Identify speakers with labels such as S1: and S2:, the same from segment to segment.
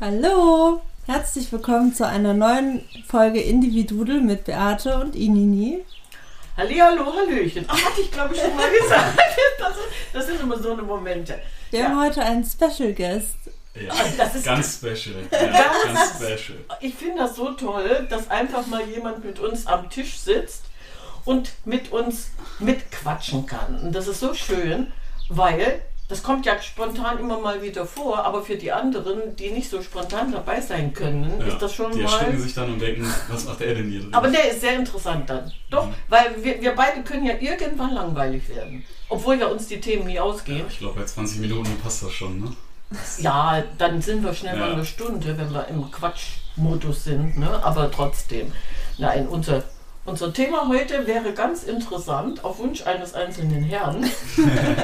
S1: Hallo, herzlich willkommen zu einer neuen Folge Individudel mit Beate und Inini.
S2: Hallihallo, Hallöchen. Ach, hatte ich glaube ich schon mal gesagt. Das, das sind immer so eine Momente.
S1: Wir haben heute einen Special Guest.
S3: Ja,
S2: Also das ist-
S3: ganz special. Ja, ganz special.
S2: Ich finde das so toll, dass einfach mal jemand mit uns am Tisch sitzt und mit uns mitquatschen kann. Und das ist so schön, weil das kommt ja spontan immer mal wieder vor, aber für die anderen, die nicht so spontan dabei sein können,
S3: Ja,
S2: ist das schon
S3: die
S2: mal.
S3: erschrecken sich dann und denken, was macht er denn hier drin?
S2: Aber der ist sehr interessant dann. Doch,
S3: Mhm.
S2: weil wir, wir beide können ja irgendwann langweilig werden. Obwohl ja uns die Themen nie ausgehen.
S3: ich glaube, bei 20 Minuten passt das schon, ne?
S2: Ja, dann sind wir schnell mal
S3: Ja.
S2: eine Stunde, wenn wir im Quatschmodus sind, ne? aber trotzdem. Nein, unser, unser Thema heute wäre ganz interessant, auf Wunsch eines einzelnen Herrn.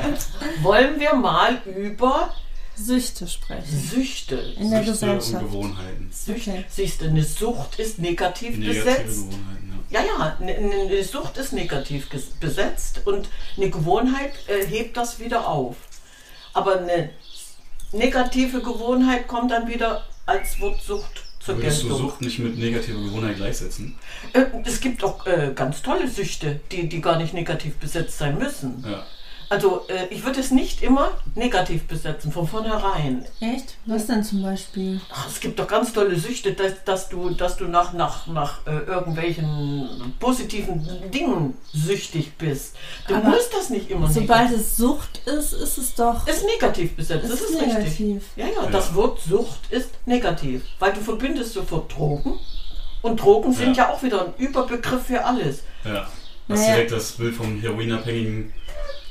S2: wollen wir mal über
S1: Süchte sprechen.
S2: Süchte.
S1: In der
S3: Süchte und
S1: Gesellschaft.
S3: Gewohnheiten.
S2: Süchte.
S1: Okay.
S2: Siehst du, eine Sucht ist negativ
S3: Negative
S2: besetzt.
S3: Gewohnheiten, ja.
S2: Ja, ja, eine, eine Sucht ist negativ besetzt und eine Gewohnheit äh, hebt das wieder auf. Aber eine negative Gewohnheit kommt dann wieder als Wort Sucht
S3: Würdest du. Sucht nicht mit negativer Gewohnheit gleichsetzen?
S2: Äh, es gibt auch äh, ganz tolle Süchte, die, die gar nicht negativ besetzt sein müssen.
S3: Ja.
S2: Also äh, ich würde es nicht immer negativ besetzen, von vornherein.
S1: Echt? Was denn zum Beispiel?
S2: Ach, es gibt doch ganz tolle Süchte, dass, dass du, dass du nach, nach, nach äh, irgendwelchen positiven Dingen süchtig bist. Du
S1: Aber
S2: musst das nicht immer
S1: Sobald
S2: negativ.
S1: es Sucht ist, ist es doch.
S2: Ist negativ besetzt, das
S1: ist
S2: ist richtig.
S1: negativ.
S2: Ja, ja,
S3: Ja.
S2: das Wort Sucht ist negativ, weil du verbindest sofort Drogen. Und Drogen sind ja, auch wieder ein Überbegriff für alles.
S3: ja. Hast
S1: Naja.
S3: direkt das Bild vom heroinabhängigen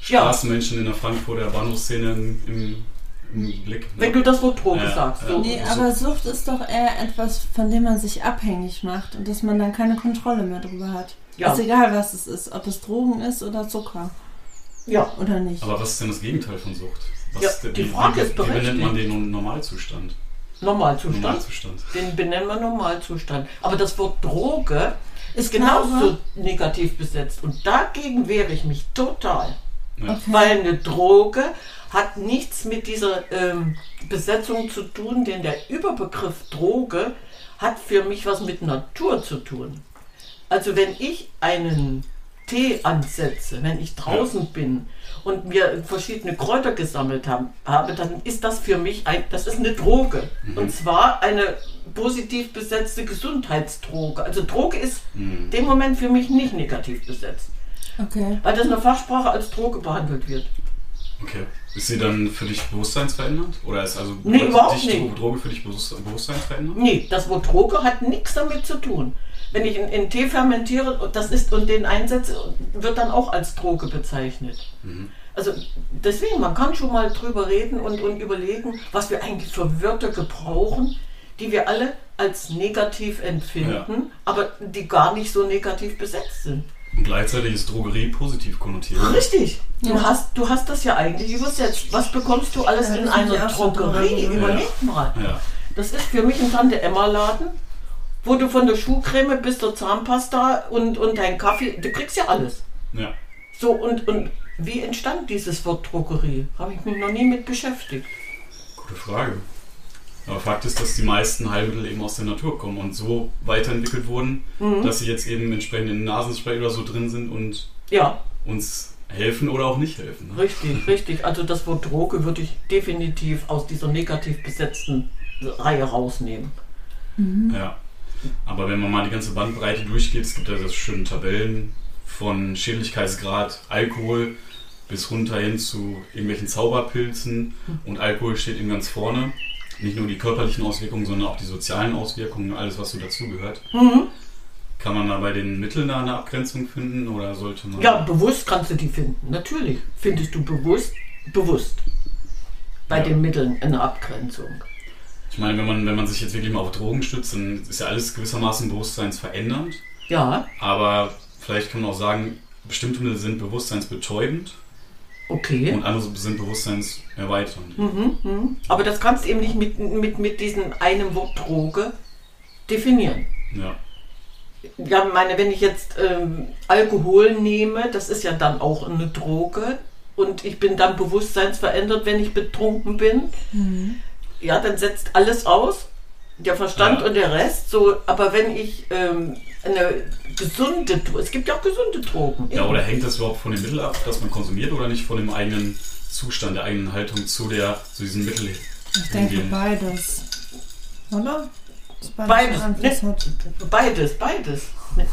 S3: Straßenmenschen in der Frankfurter Bahnhofsszene im, im, Blick. ne?
S2: Wenn du das Wort Droge
S3: Ja,
S2: sagst. So.
S1: Nee, aber Sucht ist doch eher etwas, von dem man sich abhängig macht und dass man dann keine Kontrolle mehr drüber hat.
S2: Ja.
S1: Ist egal, was es ist, ob es Drogen ist oder Zucker
S2: Ja.
S1: oder nicht.
S3: Aber was ist denn das Gegenteil von Sucht? Was
S2: Ja,
S3: ist der-
S2: die Frage
S3: wie,
S2: ist
S3: Wie benennt
S2: berechtigt.
S3: man den Normalzustand?
S2: Normalzustand.
S3: Normalzustand.
S2: Den benennen wir Normalzustand. Aber das Wort Droge ist genauso negativ besetzt. Und dagegen wehre ich mich total.
S3: Ja.
S2: Weil eine Droge hat nichts mit dieser ähm, Besetzung zu tun, denn der Überbegriff Droge hat für mich was mit Natur zu tun. Also wenn ich einen Tee ansetze, wenn ich draußen bin und mir verschiedene Kräuter gesammelt haben, habe, dann ist das für mich ein, das ist eine Droge. Und zwar eine positiv besetzte Gesundheitsdroge. Also Droge ist
S3: Mhm.
S2: in dem Moment für mich nicht negativ besetzt,
S1: Okay.
S2: weil das in der Fachsprache als Droge behandelt wird.
S3: Okay. Ist sie dann für dich bewusstseinsverändernd? Oder ist also
S2: Nee, überhaupt
S3: dich
S2: nicht.
S3: Droge für dich bewusst, bewusstseinsverändernd?
S2: Nee, das Wort Droge hat nichts damit zu tun. Wenn ich einen Tee fermentiere und das ist und den einsetze, wird dann auch als Droge bezeichnet.
S3: Mhm.
S2: Also deswegen, man kann schon mal drüber reden und, und überlegen, was wir eigentlich für Wörter gebrauchen, die wir alle als negativ empfinden, aber die gar nicht so negativ besetzt sind.
S3: Und gleichzeitig ist Drogerie positiv konnotiert.
S2: Richtig. Du,
S1: Ja.
S2: hast, du hast das ja eigentlich übersetzt. Was bekommst du alles
S1: Ja,
S2: in einer Drogerie? Überleg mal.
S3: Ja.
S2: Das ist für mich ein Tante-Emma-Laden, wo du von der Schuhcreme bis zur Zahnpasta und, und dein Kaffee, du kriegst ja alles.
S3: ja.
S2: So, und, und wie entstand dieses Wort Drogerie? Habe ich mich noch nie mit beschäftigt.
S3: Gute Frage. Aber Fakt ist, dass die meisten Heilmittel eben aus der Natur kommen und so weiterentwickelt wurden,
S2: Mhm.
S3: dass sie jetzt eben entsprechend in Nasenspray oder so drin sind und
S2: Ja,
S3: uns helfen oder auch nicht helfen. Ne?
S2: richtig, richtig. Also das Wort Droge würde ich definitiv aus dieser negativ besetzten Reihe rausnehmen.
S3: Ja. Aber wenn man mal die ganze Bandbreite durchgeht, es gibt ja so schöne Tabellen von Schädlichkeitsgrad Alkohol bis runter hin zu irgendwelchen Zauberpilzen und Alkohol steht eben ganz vorne. Nicht nur die körperlichen Auswirkungen, sondern auch die sozialen Auswirkungen, alles was so dazugehört.
S2: Mhm.
S3: Kann man da bei den Mitteln da eine Abgrenzung finden oder sollte man.
S2: Ja, bewusst kannst du die finden. Natürlich findest du bewusst, bewusst bei
S3: Ja.
S2: den Mitteln eine Abgrenzung.
S3: Ich meine, wenn man, wenn man sich jetzt wirklich mal auf Drogen stützt, dann ist ja alles gewissermaßen bewusstseinsverändernd.
S2: Ja,
S3: Aber vielleicht kann man auch sagen, bestimmte Mittel sind bewusstseinsbetäubend
S2: okay.
S3: und andere sind bewusstseinserweiternd.
S2: Mhm, mhm. Aber das kannst du eben nicht mit, mit, mit diesem einem Wort Droge definieren.
S3: Ja.
S2: Ja, meine, wenn ich jetzt ähm, Alkohol nehme, das ist ja dann auch eine Droge und ich bin dann bewusstseinsverändert, wenn ich betrunken bin. Ja, dann setzt alles aus Der Verstand
S3: Ja.
S2: und der Rest, so, aber wenn ich ähm, eine gesunde, Dro- es gibt ja auch gesunde Drogen.
S3: Ja, oder hängt das überhaupt von dem Mittel ab, das man konsumiert oder nicht von dem eigenen Zustand, der eigenen Haltung zu der, zu diesem Mittel
S1: Ich denke
S3: hingehen?
S1: beides. Oder? Dass
S2: Beides,
S1: einen
S2: ne? Beides, beides. Ne,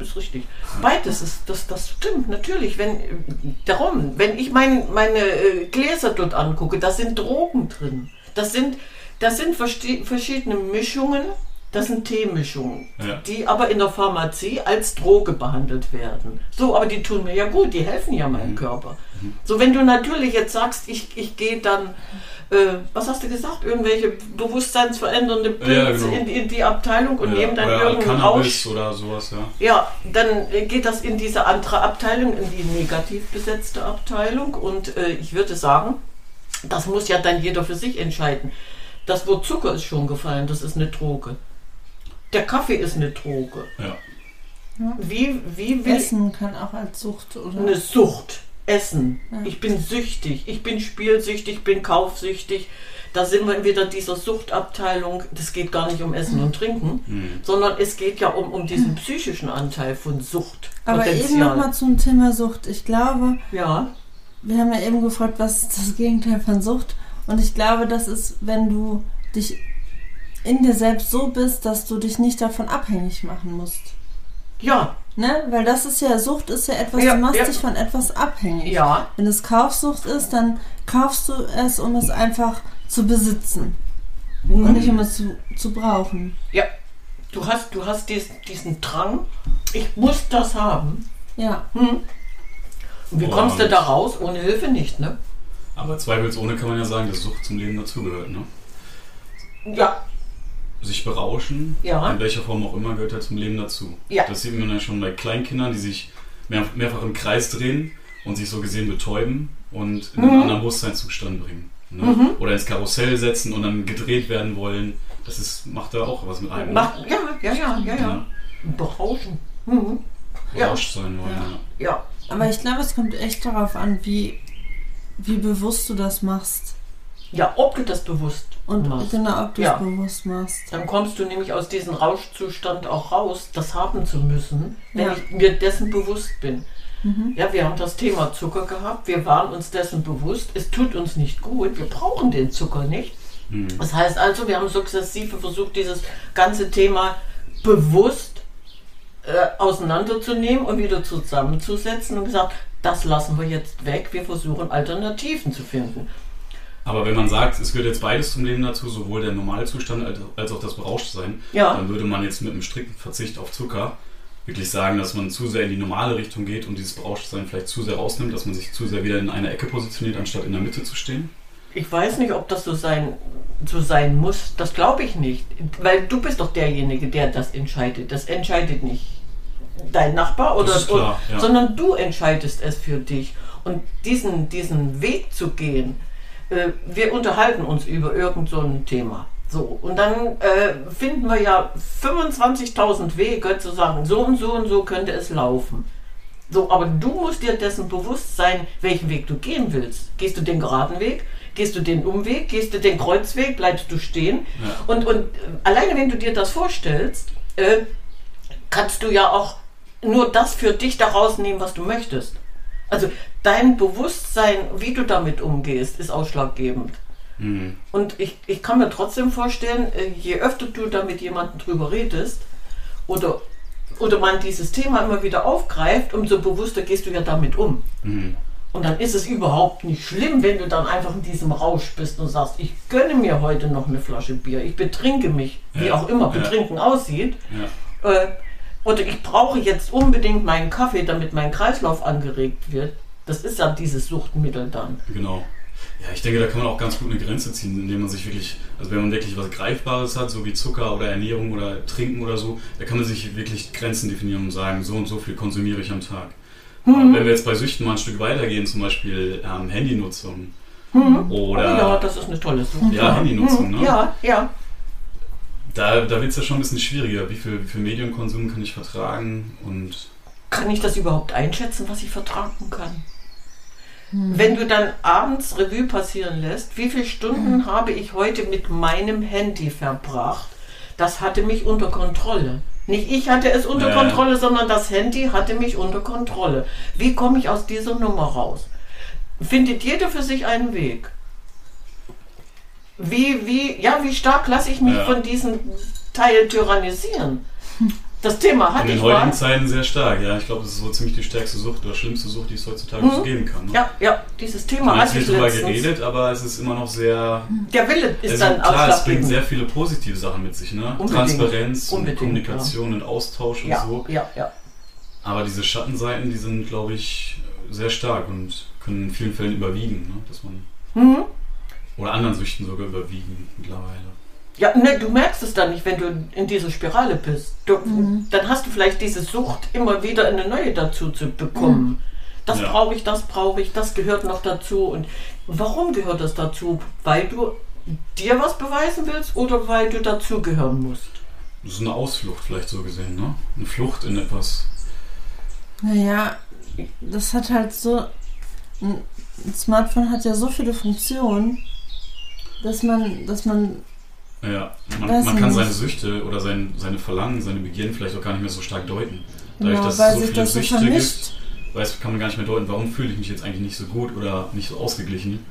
S2: ist, richtig. Beides ist, das, das stimmt, natürlich. Wenn, darum, wenn ich mein, meine äh, Gläser dort angucke, da sind Drogen drin. Das sind, das sind verschiedene Mischungen, das sind Teemischungen,
S3: Ja.
S2: die aber in der Pharmazie als Droge behandelt werden. So, aber die tun mir ja gut, die helfen ja meinem Körper. So, wenn du natürlich jetzt sagst, ich, ich gehe dann, äh, was hast du gesagt, irgendwelche bewusstseinsverändernde Pilze
S3: genau.
S2: in, in die Abteilung und
S3: Ja,
S2: nehme dann irgendeinen Rausch.
S3: oder sowas, ja.
S2: Ja, dann äh, geht das in diese andere Abteilung, in die negativ besetzte Abteilung. Und äh, ich würde sagen, das muss ja dann jeder für sich entscheiden. Das Wort Zucker ist schon gefallen, das ist eine Droge. Der Kaffee ist eine Droge.
S3: ja.
S2: Wie, wie will
S1: Essen kann auch als Sucht oder
S2: eine Sucht. Essen.
S1: Ja.
S2: Ich bin süchtig. Ich bin spielsüchtig, ich bin kaufsüchtig. Da sind wir wieder dieser Suchtabteilung. Das geht gar nicht um Essen und Trinken,
S3: Hm.
S2: sondern es geht ja um, um diesen psychischen Anteil von Sucht.
S1: Aber eben nochmal zum Thema Sucht. Ich glaube,
S2: Ja,
S1: wir haben ja eben gefragt, was ist das Gegenteil von Sucht? Und ich glaube, das ist, wenn du dich in dir selbst so bist, dass du dich nicht davon abhängig machen musst.
S2: ja,
S1: Ne? Weil das ist ja, Sucht ist ja etwas,
S2: Ja,
S1: du machst
S2: ja.
S1: dich von etwas abhängig.
S2: ja.
S1: Wenn es Kaufsucht ist, dann kaufst du es, um es einfach zu besitzen. Und nicht um es zu, zu brauchen.
S2: Ja, du hast, du hast dies, diesen Drang, ich muss das haben.
S1: Ja.
S2: Hm. Und wie kommst du da raus? Ohne Hilfe nicht, ne?
S3: Aber zweifelsohne kann man ja sagen, dass Sucht zum Leben dazugehört. Ne?
S2: Ja,
S3: Sich berauschen,
S2: Ja.
S3: in welcher Form auch immer, gehört ja zum Leben dazu.
S2: Ja.
S3: Das sieht man ja schon bei Kleinkindern, die sich mehr, mehrfach im Kreis drehen und sich so gesehen betäuben und in einen
S2: Mhm.
S3: anderen Bewusstseinszustand bringen. Ne? Oder ins Karussell setzen und dann gedreht werden wollen. Das ist, macht da auch was mit einem. ne?
S2: Mach, ja, ja, ja, ja, ja. Berauschen. Mhm. ja.
S3: Berauscht sein wollen. Ja.
S2: Ja,
S1: Aber ich glaube, es kommt echt darauf an, wie, wie bewusst du das machst.
S2: ja, ob du das bewusst
S1: Und
S2: machst.
S1: genau, ob du
S2: Ja.
S1: bewusst machst.
S2: Dann kommst du nämlich aus diesem Rauschzustand auch raus, das haben zu müssen, wenn
S1: Ja.
S2: ich mir dessen bewusst bin. Ja, wir haben das Thema Zucker gehabt, wir waren uns dessen bewusst, es tut uns nicht gut, wir brauchen den Zucker nicht.
S3: Hm.
S2: Das heißt also, wir haben sukzessive versucht, dieses ganze Thema bewusst äh, auseinanderzunehmen und wieder zusammenzusetzen und gesagt, das lassen wir jetzt weg, wir versuchen Alternativen zu finden.
S3: Aber wenn man sagt, es gehört jetzt beides zum Leben dazu, sowohl der Normalzustand als- als auch das Berauschtsein,
S2: Ja.
S3: dann würde man jetzt mit einem strikten Verzicht auf Zucker wirklich sagen, dass man zu sehr in die normale Richtung geht und dieses Berauschtsein vielleicht zu sehr rausnimmt, dass man sich zu sehr wieder in einer Ecke positioniert, anstatt in der Mitte zu stehen.
S2: Ich weiß nicht, ob das so sein, so sein muss. Das glaube ich nicht. Weil du bist doch derjenige, der das entscheidet. Das entscheidet nicht dein Nachbar oder,
S3: klar, ja.
S2: sondern du entscheidest es für dich. Und diesen, diesen Weg zu gehen, äh, wir unterhalten uns über irgend so ein Thema. So, und dann äh, finden wir ja 25.000 Wege zu sagen, so und so und so könnte es laufen. So, aber du musst dir dessen bewusst sein, welchen Weg du gehen willst. Gehst du den geraden Weg? Gehst du den Umweg? Gehst du den Kreuzweg? Bleibst du stehen?
S3: Ja.
S2: Und, und äh, alleine wenn du dir das vorstellst, äh, kannst du ja auch nur das für dich daraus nehmen, was du möchtest. Also dein Bewusstsein, wie du damit umgehst, ist ausschlaggebend.
S3: Hm.
S2: Und ich, ich kann mir trotzdem vorstellen, äh, je öfter du da mit jemandem drüber redest oder, oder man dieses Thema immer wieder aufgreift, umso bewusster gehst du ja damit um.
S3: Hm.
S2: Und dann ist es überhaupt nicht schlimm, wenn du dann einfach in diesem Rausch bist und sagst, ich gönne mir heute noch eine Flasche Bier, ich betrinke mich, wie
S3: Ja,
S2: auch immer
S3: ja.
S2: betrinken aussieht.
S3: Ja.
S2: Äh, oder ich brauche jetzt unbedingt meinen Kaffee, damit mein Kreislauf angeregt wird. Das ist ja dieses Suchtmittel dann.
S3: Genau. Ja, ich denke, da kann man auch ganz gut eine Grenze ziehen, indem man sich wirklich, also wenn man wirklich was Greifbares hat, so wie Zucker oder Ernährung oder Trinken oder so, da kann man sich wirklich Grenzen definieren und sagen, so und so viel konsumiere ich am Tag. Aber wenn wir jetzt bei Süchten mal ein Stück weitergehen, zum Beispiel ähm, Handynutzung
S2: oh
S3: oder
S2: ja, das ist eine tolle Sucht.
S3: Ja, Handynutzung, ne?
S2: Ja, ja.
S3: Da, da wird es ja schon ein bisschen schwieriger. Wie viel, wie viel Medienkonsum kann ich vertragen und
S2: Kann ich das überhaupt einschätzen, was ich vertragen kann? Wenn du dann abends Revue passieren lässt, wie viele Stunden habe ich heute mit meinem Handy verbracht das hatte mich unter Kontrolle. Nicht ich hatte es unter
S3: Ja.
S2: Kontrolle, sondern das Handy hatte mich unter Kontrolle. Wie komme ich aus dieser Nummer raus? Findet jeder für sich einen Weg. Wie, wie, ja, wie stark lasse ich mich
S3: Ja.
S2: von diesem Teil tyrannisieren? Das Thema
S3: In
S2: hatte
S3: den
S2: ich
S3: heutigen
S2: mal.
S3: Zeiten sehr stark, ja. Ich glaube, das ist so ziemlich die stärkste Sucht oder schlimmste Sucht, die es heutzutage
S2: Mhm.
S3: so geben kann. Ne?
S2: Ja, ja, dieses Thema
S3: hat
S2: hatte
S3: viel
S2: ich letztens.
S3: geredet, aber es ist immer noch sehr.
S2: Der Wille ist
S3: Also
S2: dann
S3: klar, es bringt sehr viele positive Sachen mit sich, ne?
S2: Unbedingt.
S3: Transparenz und
S2: Unbedingt,
S3: Kommunikation und Austausch und
S2: Ja,
S3: so.
S2: ja, ja.
S3: Aber diese Schattenseiten, die sind, glaube ich, sehr stark und können in vielen Fällen überwiegen, ne? Dass man.
S2: Mhm.
S3: Oder anderen Süchten sogar überwiegen mittlerweile.
S2: Ja, ne, du merkst es dann nicht, wenn du in dieser Spirale bist. Du,
S1: Mhm.
S2: Dann hast du vielleicht diese Sucht, immer wieder eine neue dazu zu bekommen. Das
S3: Ja.
S2: brauche ich, das brauche ich, das gehört noch dazu. Und warum gehört das dazu? Weil du dir was beweisen willst oder weil du dazugehören musst?
S3: Das ist eine Ausflucht vielleicht so gesehen, ne? Eine Flucht in etwas.
S1: Naja, das hat halt so. Ein Smartphone hat ja so viele Funktionen, dass man, dass man.
S3: Ja, man, man kann seine Süchte oder sein, seine Verlangen, seine Begierden vielleicht auch gar nicht mehr so stark deuten. Dadurch,
S1: Genau,
S3: dass
S1: weil
S3: es so
S1: sich
S3: viele
S1: das so
S3: Süchte
S1: vermischt.
S3: gibt, weiß, kann man gar nicht mehr deuten, warum fühle ich mich jetzt eigentlich nicht so gut oder nicht so ausgeglichen.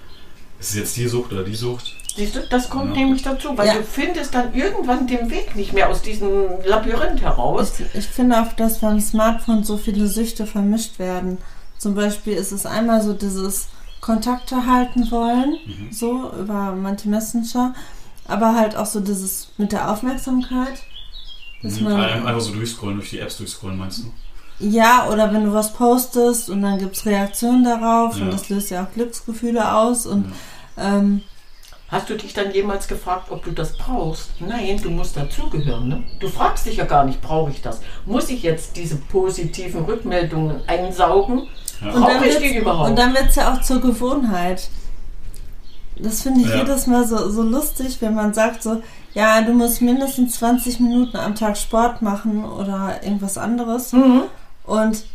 S3: Ist es jetzt die Sucht oder die Sucht?
S2: Siehst du, das kommt
S3: Ja.
S2: nämlich dazu, weil
S1: Ja.
S2: du findest dann irgendwann den Weg nicht mehr aus diesem Labyrinth heraus.
S1: Ich, ich finde auch, dass beim Smartphone so viele Süchte vermischt werden. Zum Beispiel ist es einmal so dieses Kontakte halten wollen,
S3: Mhm.
S1: so über manche Messenger, aber halt auch so dieses mit der Aufmerksamkeit. Dass
S3: Mhm.
S1: man,
S3: Ein- Einfach so durchscrollen, durch die Apps durchscrollen, meinst du?
S1: ja, oder wenn du was postest und dann gibt es Reaktionen darauf
S3: Ja.
S1: und das löst ja auch Glücksgefühle aus und ähm,
S2: Hast du dich dann jemals gefragt, ob du das brauchst? Nein, du musst dazugehören. Ne? Du fragst dich ja gar nicht, brauche ich das? Muss ich jetzt diese positiven Rückmeldungen einsaugen?
S3: Ja.
S2: Und- Brauche ich die überhaupt?
S1: Und dann wird es ja auch zur Gewohnheit. Das finde ich
S3: Ja.
S1: jedes Mal so, so lustig, wenn man sagt so, ja, du musst mindestens 20 Minuten am Tag Sport machen oder irgendwas anderes.
S2: Mhm.
S1: Und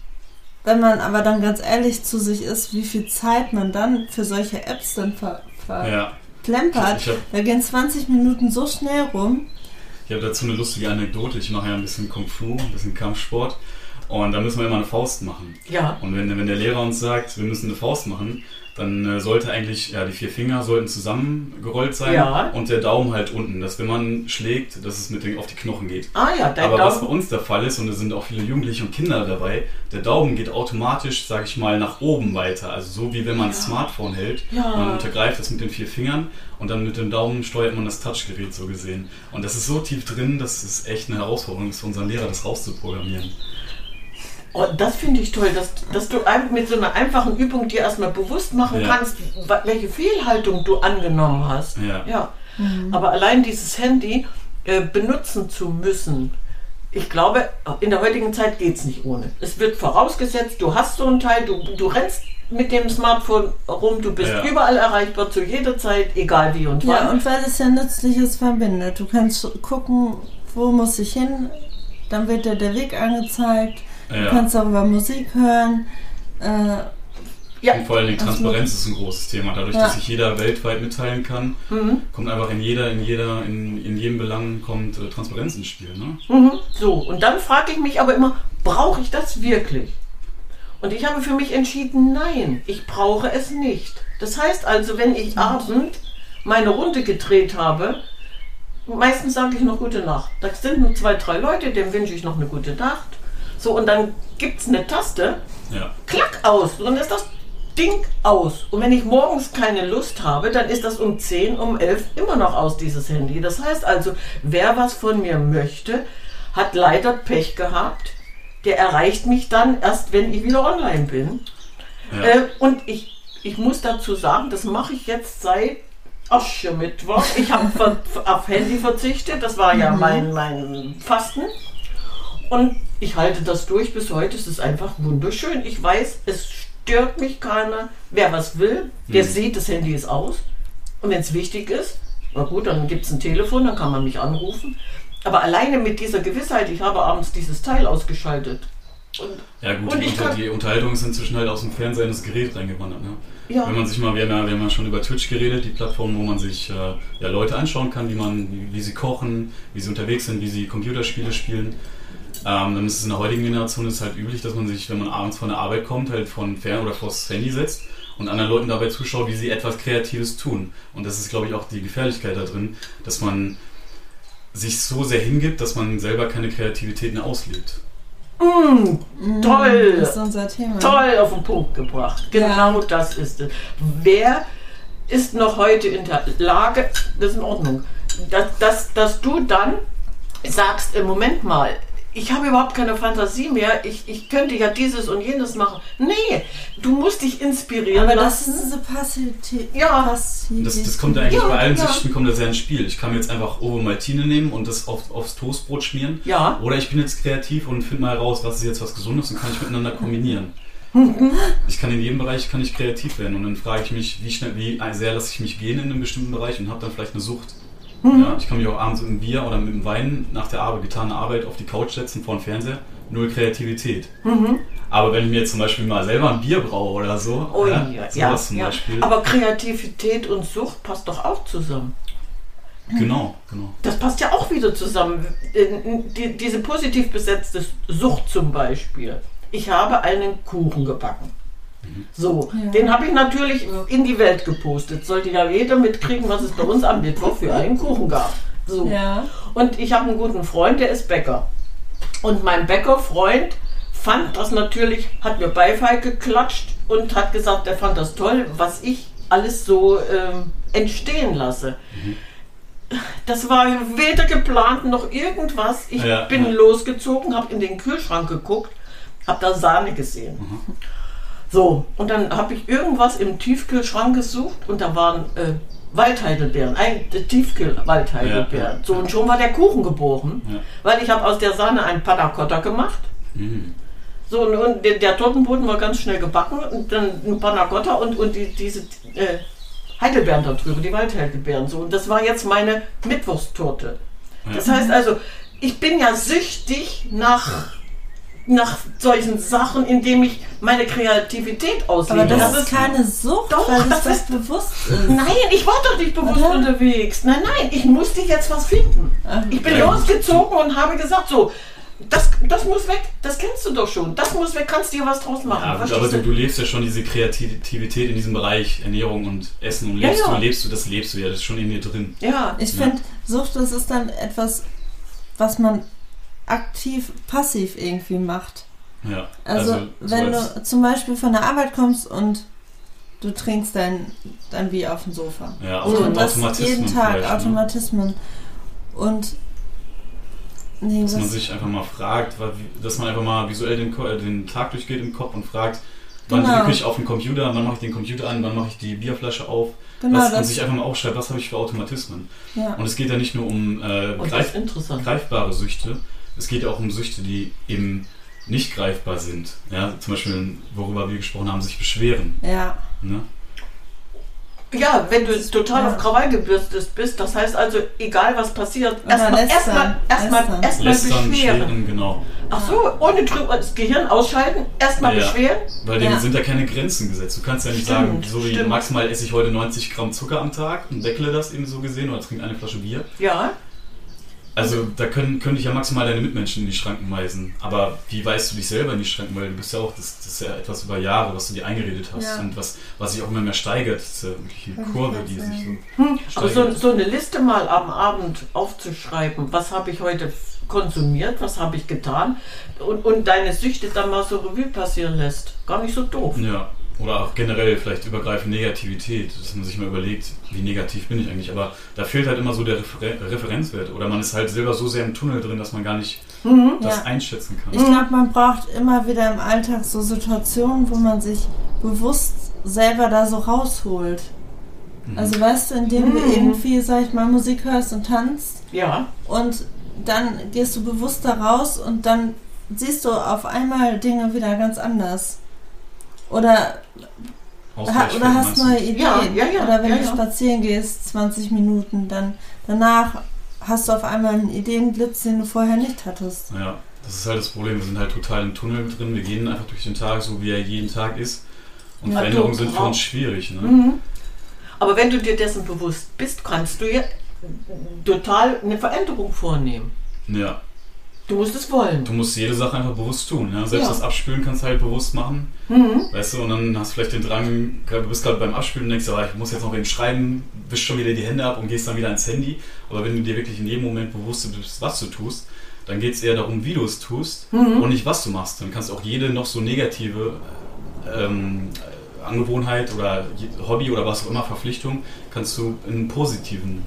S1: wenn man aber dann ganz ehrlich zu sich ist, wie viel Zeit man dann für solche Apps dann ver
S3: ja. Habe
S1: da gehen 20 Minuten so schnell rum.
S3: ich hab dazu eine lustige Anekdote. Ich mache ja ein bisschen Kung Fu, ein bisschen Kampfsport. Und da müssen wir immer eine Faust machen.
S2: Ja,
S3: Und wenn, wenn der Lehrer uns sagt, wir müssen eine Faust machen, dann äh, sollte eigentlich, ja, die vier Finger sollten zusammengerollt sein
S2: Ja.
S3: und der Daumen halt unten, dass wenn man schlägt, dass es mit den, auf die Knochen geht.
S2: ah ja, dein
S3: Aber was bei
S2: Daumen.
S3: uns der Fall ist, und es sind auch viele Jugendliche und Kinder dabei, der Daumen geht automatisch, sag ich mal, nach oben weiter. Also so wie wenn man ein Smartphone hält.
S2: Ja.
S3: Man untergreift das mit den vier Fingern und dann mit dem Daumen steuert man das Touchgerät so gesehen. Und das ist so tief drin, dass es echt eine Herausforderung ist für unseren Lehrer, das rauszuprogrammieren.
S2: Oh, das finde ich toll, dass, dass du mit so einer einfachen Übung dir erstmal bewusst machen
S3: Ja.
S2: kannst, welche Fehlhaltung du angenommen hast.
S3: Ja.
S2: Ja. Aber allein dieses Handy äh, benutzen zu müssen, ich glaube, in der heutigen Zeit geht es nicht ohne. Es wird vorausgesetzt, du hast so ein Teil, du, du rennst mit dem Smartphone rum, du bist
S3: Ja.
S2: überall erreichbar, zu jeder Zeit, egal wie und wann.
S1: Ja, und weil es ja Nützliches verbindet. Du kannst gucken, wo muss ich hin, dann wird dir der Weg angezeigt. Du
S3: Ja.
S1: kannst darüber Musik hören. Äh,
S2: ja.
S3: Und vor allen Dingen
S1: Also-
S3: Transparenz ist ein großes Thema. Dadurch,
S1: Ja.
S3: dass sich jeder weltweit mitteilen kann,
S2: Mhm.
S3: kommt einfach in jeder, in jeder, in, in jedem Belang kommt äh, Transparenz ins Spiel. Ne?
S2: Mhm. So, und dann frage ich mich aber immer, brauche ich das wirklich? Und ich habe für mich entschieden, nein, ich brauche es nicht. Das heißt also, wenn ich abend meine Runde gedreht habe, meistens sage ich noch gute Nacht. Da sind nur zwei, drei Leute, dem wünsche ich noch eine gute Nacht. So, und dann gibt es eine Taste,
S3: Ja.
S2: klack aus, dann ist das Ding aus. Und wenn ich morgens keine Lust habe, dann ist das um 10, um 11 immer noch aus, dieses Handy. Das heißt also, wer was von mir möchte, hat leider Pech gehabt. Der erreicht mich dann erst, wenn ich wieder online bin.
S3: Ja.
S2: Äh, und ich, ich muss dazu sagen, das mache ich jetzt seit Aschermittwoch. Ich habe auf Handy verzichtet. Das war ja mein, mein Fasten. Und ich halte das durch bis heute. Es ist einfach wunderschön. Ich weiß, es stört mich keiner. Wer was will, der
S3: Mhm.
S2: sieht, das Handy ist aus. Und wenn es wichtig ist, na gut, dann gibt es ein Telefon, dann kann man mich anrufen. Aber alleine mit dieser Gewissheit, ich habe abends dieses Teil ausgeschaltet, Und,
S3: Ja gut,
S2: Und
S3: die, unter, die Unterhaltung ist inzwischen halt aus dem Fernsehen in das Gerät reingewandert. Ne?
S2: ja,
S3: Wenn man sich mal, wir haben, ja, wir haben ja schon über Twitch geredet, die Plattform, wo man sich äh, ja, Leute anschauen kann, wie, man, wie, wie sie kochen, wie sie unterwegs sind, wie sie Computerspiele spielen. Ähm, dann ist es in der heutigen Generation ist halt üblich, dass man sich, wenn man abends von der Arbeit kommt, halt von fern oder vors Handy setzt und anderen Leuten dabei zuschaut, wie sie etwas Kreatives tun. Und das ist, glaube ich, auch die Gefährlichkeit da drin, dass man sich so sehr hingibt, dass man selber keine Kreativität mehr auslebt.
S2: mm,
S1: Mhm,
S2: Toll.
S1: Das ist unser Thema.
S2: toll auf den Punkt gebracht. Genau das ist es. Wer ist noch heute in der Lage, das ist in Ordnung, dass, dass, dass du dann sagst, im Moment mal, ich habe überhaupt keine Fantasie mehr, ich, ich könnte ja dieses und jenes machen. Nee, du musst dich inspirieren
S1: Aber das
S2: lassen.
S1: ist diese Passivität.
S2: Ja.
S1: Passivität.
S3: Das, das kommt ja eigentlich
S2: Ja,
S3: bei allen
S2: ja.
S3: Süchten kommt das ja ins Spiel. Ich kann mir jetzt einfach Ovomaltine nehmen und das auf, aufs Toastbrot schmieren.
S2: ja,
S3: Oder ich bin jetzt kreativ und finde mal heraus, was ist jetzt was Gesundes und kann ich miteinander kombinieren. Ich kann in jedem Bereich kann ich kreativ werden und dann frage ich mich, wie schnell, wie sehr lasse ich mich gehen in einem bestimmten Bereich und habe dann vielleicht eine Sucht. Ja, ich kann mich auch abends mit einem Bier oder mit einem Wein nach der Arbeit, getaner Arbeit auf die Couch setzen vor dem Fernseher. Null Kreativität. Aber wenn ich mir jetzt zum Beispiel mal selber ein Bier braue oder so,
S2: oh,
S3: ja,
S2: ja,
S3: sowas zum
S2: ja.
S3: Beispiel.
S2: Aber Kreativität und Sucht passt doch auch zusammen.
S3: genau, genau.
S2: Das passt ja auch wieder zusammen. Die, diese positiv besetzte Sucht zum Beispiel. Ich habe einen Kuchen gebacken. So,
S1: Ja.
S2: den habe ich natürlich in die Welt gepostet. Sollte ja jeder mitkriegen, was es bei uns am Mittwoch für einen Kuchen gab. So.
S1: Ja.
S2: Und ich habe einen guten Freund, der ist Bäcker. Und mein Bäckerfreund fand das natürlich, hat mir Beifall geklatscht und hat gesagt, er fand das toll, was ich alles so ähm, entstehen lasse. Das war weder geplant noch irgendwas. Ich
S3: Ja,
S2: bin
S3: ja.
S2: losgezogen, habe in den Kühlschrank geguckt, habe da Sahne gesehen. So, und dann habe ich irgendwas im Tiefkühlschrank gesucht und da waren äh, Waldheidelbeeren, ein Tiefkühl-Waldheidelbeeren.
S3: Ja.
S2: So, und schon war der Kuchen geboren,
S3: Ja.
S2: weil ich habe aus der Sahne einen Panna Cotta gemacht.
S3: Mhm.
S2: So, und, und der, der Tortenboden war ganz schnell gebacken und dann ein Panna Cotta und, und die, diese äh, Heidelbeeren da drüber, die Waldheidelbeeren. So, und das war jetzt meine Mittwochstorte.
S3: Ja.
S2: Das heißt also, ich bin ja süchtig nach, nach solchen Sachen, indem ich meine Kreativität auslebe.
S1: Aber das
S3: Genau.
S1: ist keine Sucht,
S2: Doch,
S1: weil
S2: das
S1: das,
S2: ist-
S1: bewusst ist.
S2: Nein, ich war doch nicht bewusst
S1: Oder?
S2: unterwegs. Nein, nein, ich musste jetzt was finden. Ich bin
S3: Ja,
S2: losgezogen und habe gesagt, so, das, das muss weg, das kennst du doch schon. Das muss weg, kannst dir was draus machen.
S3: Ja, aber du,
S2: du?
S3: du lebst ja schon diese Kreativität in diesem Bereich Ernährung und Essen und
S2: Ja,
S3: lebst
S2: ja.
S3: du, lebst du, das lebst du ja, das ist schon in dir drin.
S2: Ja,
S1: Ich
S3: Ja.
S1: finde, Sucht, das ist dann etwas, was man aktiv, passiv irgendwie macht.
S3: Ja.
S1: Also,
S3: so
S1: wenn
S3: als-
S1: du zum Beispiel von der Arbeit kommst und du trinkst dein, dein Bier auf dem Sofa.
S3: ja,
S1: So, und das
S3: Automatismen
S1: jeden Tag,
S3: ne?
S1: Automatismen. Und nee,
S3: Dass man sich einfach mal fragt, dass man einfach mal visuell den, äh, den Tag durchgeht im Kopf und fragt, wann
S1: Genau.
S3: drücke ich auf den Computer, wann mache ich den Computer an, wann mache ich die Bierflasche auf,
S1: genau
S3: was, und
S1: das.
S3: sich einfach mal aufschreibt, was habe ich für Automatismen.
S1: Ja.
S3: Und es geht ja nicht nur um äh, greif, greifbare Süchte, es geht ja auch um Süchte, die eben nicht greifbar sind. Ja, zum Beispiel, worüber wir gesprochen haben, sich beschweren.
S1: ja.
S3: Ne?
S2: Ja, wenn du total
S1: Ja.
S2: auf Krawall gebürstet bist, das heißt also, egal was passiert, erstmal erstmal erstmal erstmal beschweren.
S3: beschweren, genau.
S2: Ach so, ohne drüber das Gehirn ausschalten, erstmal
S3: Ja.
S2: beschweren.
S3: Weil dem
S1: Ja.
S3: sind ja keine Grenzen gesetzt. Du kannst ja nicht
S2: Stimmt,
S3: sagen, so wie
S2: stimmt.
S3: maximal esse ich heute 90 Gramm Zucker am Tag und deckle das eben so gesehen oder trinke eine Flasche Bier.
S2: Ja,
S3: Also da können, könnte ich ja maximal deine Mitmenschen in die Schranken weisen. Aber wie weist du dich selber in die Schranken? Weil du bist ja auch, das, das ist ja etwas über Jahre, was du dir eingeredet hast
S1: Ja.
S3: und was, was sich auch immer mehr steigert. Das ist ja wirklich eine Kurve, die sich so
S2: hm. aber so, so eine Liste mal am Abend aufzuschreiben, was habe ich heute konsumiert, was habe ich getan und, und deine Süchte dann mal so Revue passieren lässt. Gar nicht so doof.
S3: Ja, oder auch generell vielleicht übergreifend Negativität, dass man sich mal überlegt, wie negativ bin ich eigentlich. Aber da fehlt halt immer so der Refer Referenzwert. Oder man ist halt selber so sehr im Tunnel drin, dass man gar nicht
S2: Mhm.
S3: das
S1: Ja.
S3: einschätzen kann.
S1: Ich glaube, man braucht immer wieder im Alltag so Situationen, wo man sich bewusst selber da so rausholt.
S3: Mhm.
S1: Also weißt du, indem du
S2: Mhm.
S1: irgendwie, sag ich mal, Musik hörst und tanzt
S2: Ja,
S1: und dann gehst du bewusst da raus und dann siehst du auf einmal Dinge wieder ganz anders. Oder, ha, oder hast
S3: du?
S1: neue Ideen.
S2: Ja, ja, ja,
S1: oder wenn
S2: ja,
S1: du
S2: ja.
S1: spazieren gehst, 20 Minuten, dann danach hast du auf einmal einen Ideenblitz, den du vorher nicht hattest.
S3: Ja. Das ist halt das Problem, wir sind halt total im Tunnel drin, wir gehen einfach durch den Tag, so wie er jeden Tag ist. Und
S2: Ja,
S3: Veränderungen sind für uns schwierig. Ne?
S2: Mhm. Aber wenn du dir dessen bewusst bist, kannst du ja total eine Veränderung vornehmen.
S3: Ja.
S2: Du musst es wollen.
S3: Du musst jede Sache einfach bewusst tun. Ja? Selbst
S2: Ja.
S3: das Abspülen kannst du halt bewusst machen.
S2: Mhm.
S3: Weißt du, und dann hast du vielleicht den Drang, du bist gerade beim Abspülen und denkst, ah, ich muss jetzt noch eben schreiben, wischst schon wieder die Hände ab und gehst dann wieder ans Handy. Aber wenn du dir wirklich in jedem Moment bewusst bist, was du tust, dann geht es eher darum, wie du es tust
S2: Mhm.
S3: und nicht, was du machst. Dann kannst du auch jede noch so negative ähm, äh, Angewohnheit oder Hobby oder was auch immer, Verpflichtung, kannst du in einen positiven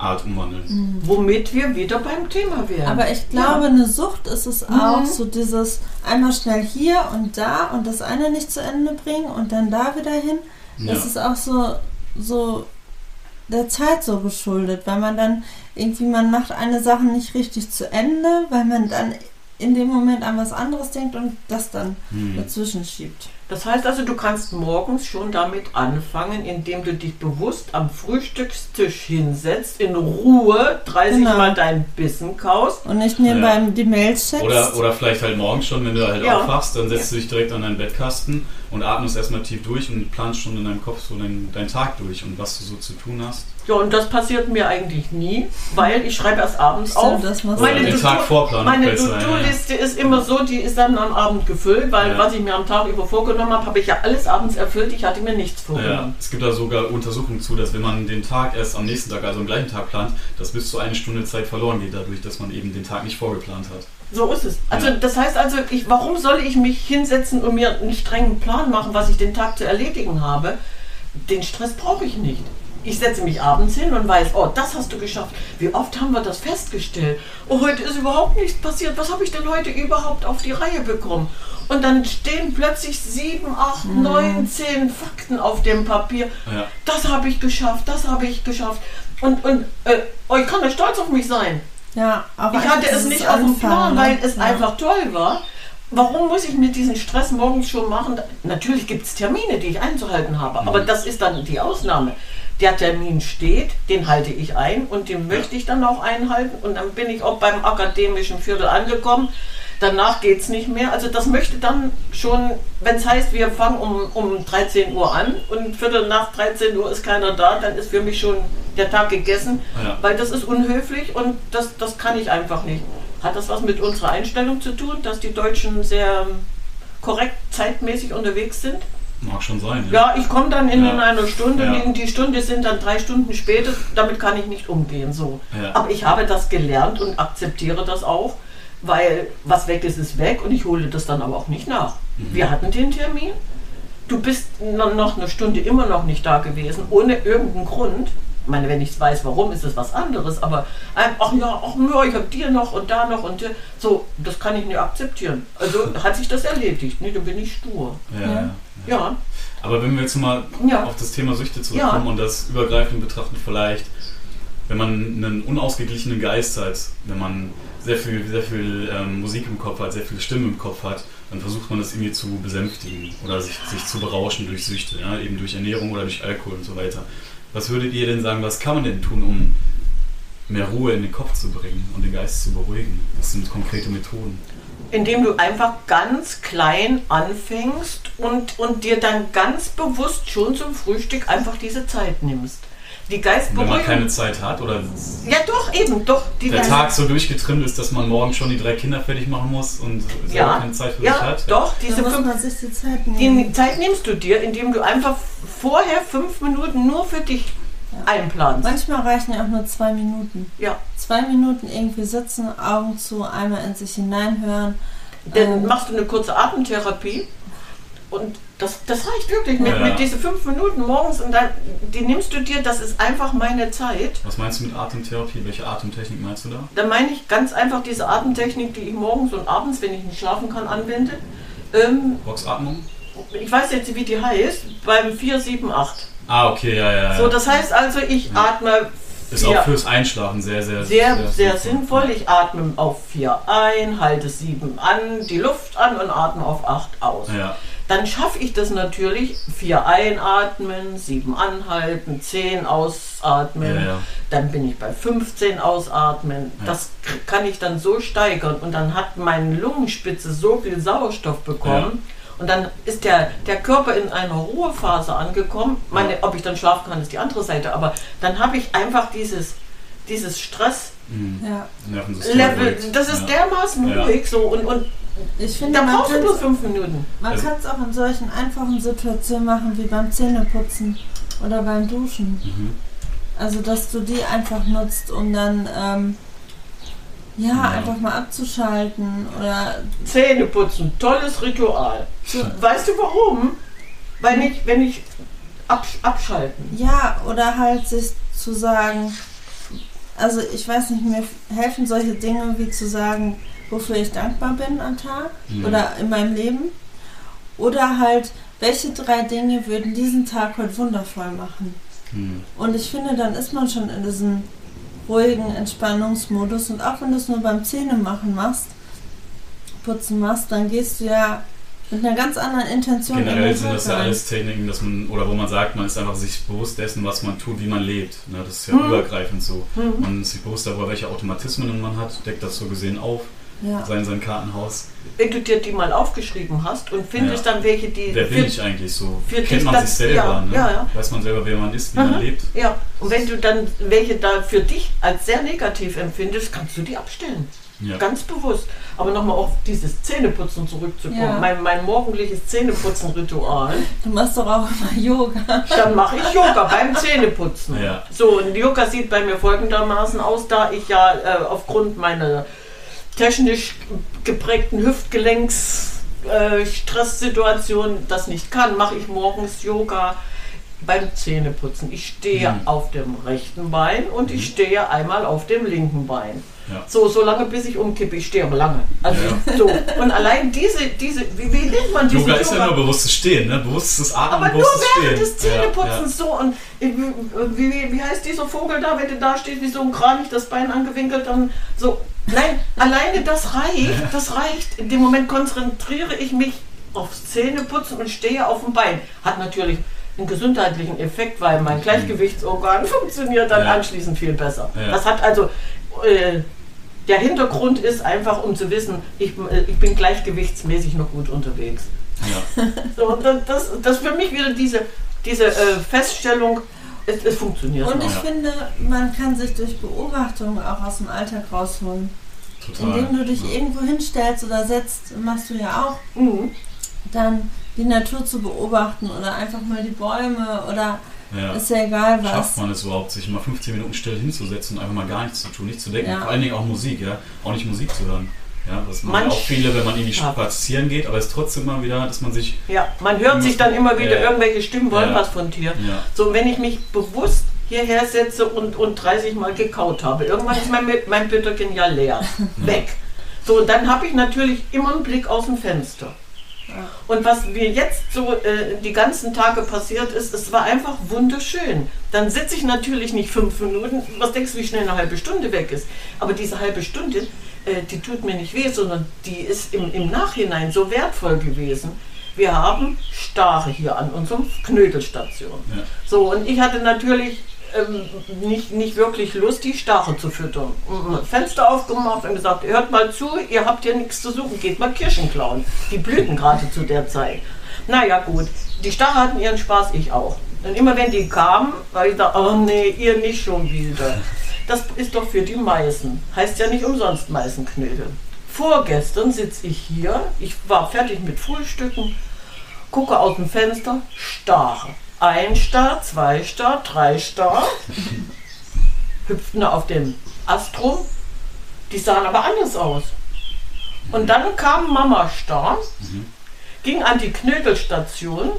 S3: Art umwandeln.
S2: Womit wir wieder beim Thema wären.
S1: Aber ich glaube, eine Sucht ist es
S2: Mhm.
S1: auch so dieses einmal schnell hier und da und das eine nicht zu Ende bringen und dann da wieder hin.
S3: Ja.
S1: Das ist auch so, so der Zeit so geschuldet, weil man dann irgendwie, man macht eine Sache nicht richtig zu Ende, weil man dann in dem Moment an was anderes denkt und das dann
S3: Hm.
S1: dazwischen schiebt.
S2: Das heißt also, du kannst morgens schon damit anfangen, indem du dich bewusst am Frühstückstisch hinsetzt, in Ruhe 30
S1: Genau.
S2: Mal deinen Bissen kaust.
S1: Und nicht nebenbei die Mails checkst.
S3: Oder, oder vielleicht halt morgens schon, wenn du halt
S2: Ja.
S3: aufwachst, dann setzt du dich direkt an deinen Bettkasten und atmest erstmal tief durch und planst schon in deinem Kopf so deinen, deinen Tag durch und was du so zu tun hast.
S2: Ja, und das passiert mir eigentlich nie, weil ich schreibe erst abends auf.
S1: das
S2: Meine
S3: den
S2: To-Do-
S3: Tag vorplanen.
S2: Meine
S3: besser, ja, ja.
S2: To-Do-Liste ist immer so, die ist dann am Abend gefüllt, weil
S3: Ja.
S2: was ich mir am Tag über vorgenommen habe, habe ich ja alles abends erfüllt. Ich hatte mir nichts
S3: Ja,
S2: vorgenommen.
S3: es gibt da sogar Untersuchungen zu, dass wenn man den Tag erst am nächsten Tag, also am gleichen Tag plant, dass bis zu eine Stunde Zeit verloren geht, dadurch, dass man eben den Tag nicht vorgeplant hat.
S2: So ist es. Also
S3: Ja.
S2: das heißt also, ich, warum soll ich mich hinsetzen und mir einen strengen Plan machen, was ich den Tag zu erledigen habe? Den Stress brauche ich nicht. Ich setze mich abends hin und weiß, oh, das hast du geschafft. Wie oft haben wir das festgestellt? Oh, heute ist überhaupt nichts passiert. Was habe ich denn heute überhaupt auf die Reihe bekommen? Und dann stehen plötzlich sieben, acht, neun, zehn Fakten auf dem Papier.
S3: Ja.
S2: Das habe ich geschafft, das habe ich geschafft. Und, und äh, oh, ich kann da stolz auf mich sein.
S1: ja, aber
S2: Ich hatte es nicht auf dem Plan,
S1: Anfangen,
S2: weil
S1: ne?
S2: es
S1: ja.
S2: einfach toll war. Warum muss ich mir diesen Stress morgens schon machen? Natürlich gibt es Termine, die ich einzuhalten habe, aber das ist dann die Ausnahme. Der Termin steht, den halte ich ein und den möchte ich dann auch einhalten und dann bin ich auch beim akademischen Viertel angekommen. Danach geht es nicht mehr. Also das möchte dann schon, wenn es heißt, wir fangen um, um 13 Uhr an und Viertel nach 13 Uhr ist keiner da, dann ist für mich schon der Tag gegessen,
S3: Ja.
S2: weil das ist unhöflich und das, das kann ich einfach nicht. Hat das was mit unserer Einstellung zu tun, dass die Deutschen sehr korrekt zeitmäßig unterwegs sind?
S3: Mag schon sein.
S2: Ja, ich komme dann in,
S3: Ja.
S2: in einer Stunde,
S3: Ja.
S2: die, die Stunde sind dann drei Stunden später, damit kann ich nicht umgehen. So.
S3: Ja.
S2: Aber ich habe das gelernt und akzeptiere das auch, weil was weg ist, ist weg und ich hole das dann aber auch nicht nach.
S3: Mhm.
S2: Wir hatten den Termin, du bist no- noch eine Stunde immer noch nicht da gewesen, ohne irgendeinen Grund. Ich meine, wenn ich weiß, warum, ist es was anderes, aber ähm, ach ja, ach ja, ich habe dir noch und da noch und dir. So, das kann ich nicht akzeptieren. Also hat sich das erledigt, ne? da bin ich stur.
S3: Ja,
S1: Ja.
S3: ja. Aber wenn wir jetzt mal
S2: Ja.
S3: auf das Thema Süchte zurückkommen und das übergreifend betrachten, vielleicht, wenn man einen unausgeglichenen Geist hat, wenn man sehr viel, sehr viel ähm, Musik im Kopf hat, sehr viele Stimmen im Kopf hat, dann versucht man das irgendwie zu besänftigen oder sich, sich zu berauschen durch Süchte, eben durch Ernährung oder durch Alkohol und so weiter. Was würdet ihr denn sagen, was kann man denn tun, um mehr Ruhe in den Kopf zu bringen und den Geist zu beruhigen? Was sind konkrete Methoden?
S2: indem du einfach ganz klein anfängst und, und dir dann ganz bewusst schon zum Frühstück einfach diese Zeit nimmst. Die
S3: Und wenn man keine
S2: Geistberuhigung.
S3: Zeit hat oder
S2: Ja, doch, eben, doch. Die
S3: der
S2: Geist-
S3: Tag so durchgetrimmt ist, dass man morgen schon die drei Kinder fertig machen muss und
S2: ja,
S3: keine Zeit für sich
S2: ja,
S3: hat.
S2: doch, diese fünf,
S1: sich die Zeit nehmen.
S2: die Zeit nimmst du dir, indem du einfach vorher fünf Minuten nur für dich einplanst.
S1: Manchmal reichen ja auch nur zwei Minuten.
S2: Ja,
S1: Zwei Minuten irgendwie sitzen, Augen zu, einmal in sich hineinhören.
S2: dann
S1: Ähm,
S2: machst du eine kurze Atemtherapie und das, das reicht wirklich mit,
S3: Ja.
S2: mit diese fünf Minuten morgens und dann, die nimmst du dir, das ist einfach meine Zeit.
S3: Was meinst du mit Atemtherapie? Welche Atemtechnik meinst du da?
S2: Da meine ich ganz einfach diese Atemtechnik, die ich morgens und abends, wenn ich nicht schlafen kann, anwende. Ähm,
S3: Boxatmung?
S2: ich weiß jetzt, wie die heißt, beim 4, 7, 8.
S3: Ah, okay, ja, ja. ja.
S2: So, das heißt also, ich atme
S3: ist auch fürs Einschlafen sehr, sehr,
S2: sehr, sehr sinnvoll. Ich atme auf 4 ein, halte 7 an, die Luft an und atme auf 8 aus.
S3: Ja,
S2: dann schaffe ich das natürlich. Vier einatmen, sieben anhalten, zehn ausatmen.
S3: Ja, ja.
S2: Dann bin ich bei 15 ausatmen.
S3: Ja.
S2: Das kann ich dann so steigern. Und dann hat meine Lungenspitze so viel Sauerstoff bekommen. Und dann ist der, der Körper in einer Ruhephase angekommen. Meine,
S3: Ja.
S2: Ob ich dann schlafen kann, ist die andere Seite. Aber dann habe ich einfach dieses, dieses Stress.
S3: Mhm.
S2: Level, das ist dermaßen
S3: Ja.
S2: ruhig so und, und
S1: Ich finde,
S2: da
S1: man
S2: brauchst du
S1: kann
S2: bloß fünf Minuten.
S1: man
S3: Also-
S1: kann es auch in solchen einfachen Situationen machen, wie beim Zähneputzen oder beim Duschen.
S3: Mhm.
S1: Also, dass du die einfach nutzt, um dann, ähm, ja,
S3: Ja.
S1: einfach mal abzuschalten oder
S2: Zähne putzen, tolles Ritual. Weißt du warum? Weil ich, wenn ich absch abschalten.
S1: Ja, oder halt sich zu sagen, also ich weiß nicht, mir helfen solche Dinge wie zu sagen, wofür ich dankbar bin am Tag
S3: Mhm.
S1: oder in meinem Leben. Oder halt, welche drei Dinge würden diesen Tag heute wundervoll machen.
S3: Mhm.
S1: Und ich finde, dann ist man schon in diesem ruhigen Entspannungsmodus. Und auch wenn du es nur beim Zähnemachen machst, putzen machst, dann gehst du ja mit einer ganz anderen Intention in
S3: Generell sind das ja alles Techniken, dass man, oder wo man sagt, man ist einfach sich bewusst dessen, was man tut, wie man lebt. Ne, das ist ja
S2: Mhm.
S3: übergreifend so.
S2: Mhm.
S3: Man ist sich bewusst darüber, welche Automatismen man hat, deckt das so gesehen auf,
S1: Ja.
S3: sein sein Kartenhaus.
S2: Wenn du dir die mal aufgeschrieben hast und findest dann welche, die.
S3: Wer
S2: für-
S3: bin ich eigentlich so?
S2: für
S3: Kennt
S2: dich
S3: man
S2: das-
S3: sich selber,
S2: ja,
S3: ne?
S2: ja, ja.
S3: Weiß man selber, wer man ist, wie
S2: Mhm.
S3: man lebt.
S2: Ja, und wenn du dann welche da für dich als sehr negativ empfindest, kannst du die abstellen.
S3: Ja.
S2: Ganz bewusst. Aber nochmal auf dieses Zähneputzen zurückzukommen.
S1: Ja.
S2: Mein, mein morgendliches Zähneputzen-Ritual.
S1: Du machst doch auch immer Yoga.
S2: Dann mache ich Yoga beim Zähneputzen.
S3: Ja.
S2: So, und Yoga sieht bei mir folgendermaßen aus, da ich ja äh, aufgrund meiner technisch geprägten Hüftgelenks äh, Stresssituation das nicht kann, mache ich morgens Yoga beim Zähneputzen. Ich stehe
S3: Mhm.
S2: auf dem rechten Bein und ich stehe einmal auf dem linken Bein.
S3: Ja.
S2: So, so lange bis ich umkippe. Ich stehe aber lange. Also
S3: Ja.
S2: so. Und allein diese, diese, wie, wie nennt man diese
S3: Yoga ist ja nur bewusstes Stehen, ne? bewusstes Atmen,
S2: aber nur
S3: bewusstes
S2: während
S3: Stehen.
S2: des Zähneputzens so. Und wie, wie, wie heißt dieser Vogel da, wenn der da steht, wie so ein Kranich, das Bein angewinkelt, dann so. Nein, alleine das reicht, das reicht. In dem Moment konzentriere ich mich aufs Zähneputzen und stehe auf dem Bein. Hat natürlich einen gesundheitlichen Effekt, weil mein Gleichgewichtsorgan funktioniert dann
S3: Ja.
S2: anschließend viel besser.
S3: Ja.
S2: Das hat also. Äh, der Hintergrund ist einfach, um zu wissen, ich, äh, ich bin gleichgewichtsmäßig noch gut unterwegs.
S3: Ja.
S2: So, das, das, für mich wieder diese, diese äh, Feststellung, es, es funktioniert.
S1: Und ich
S3: Ja.
S1: finde, man kann sich durch Beobachtung auch aus dem Alltag rausholen.
S3: Total.
S1: Indem du dich
S3: ja.
S1: irgendwo hinstellst oder setzt, machst du ja auch,
S2: Mhm.
S1: dann die Natur zu beobachten oder einfach mal die Bäume oder
S3: Ja.
S1: ist ja egal
S3: Schafft
S1: was.
S3: man es überhaupt, sich mal 15 Minuten still hinzusetzen und einfach mal gar nichts zu tun, nichts zu denken.
S1: Ja.
S3: Vor allen Dingen auch Musik, ja. Auch nicht Musik zu hören. Ja, das machen
S2: Manch-
S3: auch viele, wenn man irgendwie spazieren geht, aber es ist trotzdem immer wieder, dass man sich.
S2: Ja, man hört sich dann immer wieder
S3: Ja.
S2: irgendwelche Stimmen wollen
S3: Ja.
S2: was von dir.
S3: Ja,
S2: So, wenn ich mich bewusst hierher setze und, und 30 Mal gekaut habe, irgendwann ist mein, mein Bütterchen ja leer. Weg. So, dann habe ich natürlich immer einen Blick aus dem Fenster. Und was mir jetzt so äh, die ganzen Tage passiert ist, es war einfach wunderschön. Dann sitze ich natürlich nicht fünf Minuten, was denkst du, wie schnell eine halbe Stunde weg ist. Aber diese halbe Stunde, äh, die tut mir nicht weh, sondern die ist im, im Nachhinein so wertvoll gewesen. Wir haben Stare hier an unserem Knödelstation.
S3: ja.
S2: So, und ich hatte natürlich ähm, nicht, nicht wirklich Lust, die Stare zu füttern. Mhm. Fenster aufgemacht und gesagt, hört mal zu, ihr habt hier nichts zu suchen, geht mal Kirschen klauen. Die blühten gerade zu der Zeit. Naja gut, die Stare hatten ihren Spaß, ich auch. Und immer wenn die kamen, war ich da, oh nee, ihr nicht schon wieder. Das ist doch für die Meißen. Heißt ja nicht umsonst Meißenknödel. Vorgestern sitze ich hier, ich war fertig mit Frühstücken, gucke aus dem Fenster, Stare. Ein Star, zwei Star, drei Star. Hüpften auf dem Ast rum. Die sahen aber anders aus. Und dann kam Mama Star, ging an die Knödelstation,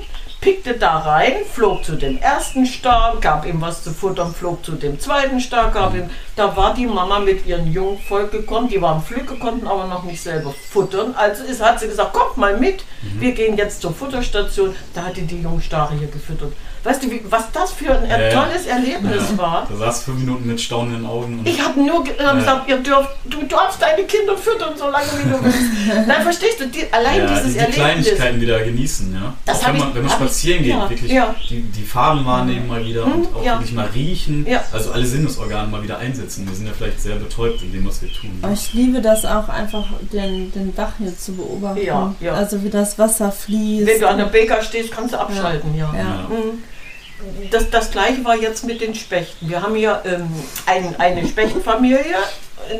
S2: pickte da rein, flog zu dem ersten Star, gab ihm was zu futtern, flog zu dem zweiten Star, gab ihm. Da war die Mama mit ihren Jungen vollgekommen, die waren Flügge, konnten aber noch nicht selber futtern. Also ist, hat sie gesagt, kommt mal mit, wir gehen jetzt zur Futterstation. Da hat die die Jungstare hier gefüttert. Weißt du, wie, was das für ein
S3: ja.
S2: tolles Erlebnis
S3: Ja.
S2: war?
S3: Da saß fünf Minuten mit staunenden Augen. Und
S2: Ich habe nur äh,
S3: Ja.
S2: gesagt, ihr dürft, du darfst deine Kinder füttern, solange wie du willst. Nein, verstehst du, die, allein
S3: ja,
S2: dieses
S3: die, die
S2: Erlebnis.
S3: Kleinigkeiten wieder genießen, ja.
S2: Das
S3: Auch wenn man,
S2: ich-
S3: wenn man
S2: hab ich-
S3: spazieren geht,
S2: ja,
S3: wirklich
S2: ja.
S3: Die, die Farben wahrnehmen mal wieder
S2: Mhm,
S3: und auch
S2: ja.
S3: wirklich mal riechen.
S2: Ja.
S3: Also alle Sinnesorgane mal wieder einsetzen. Wir sind ja vielleicht sehr betäubt in dem, was wir tun.
S1: Aber ich liebe das auch einfach, den, den Bach hier zu beobachten.
S2: Ja, ja.
S1: Also wie das Wasser fließt.
S2: Wenn du an der Bäcker stehst, kannst du abschalten, ja.
S1: Ja.
S3: Ja.
S2: Mhm. Das, das gleiche war jetzt mit den Spechten. Wir haben hier ähm, ein, eine Spechtfamilie.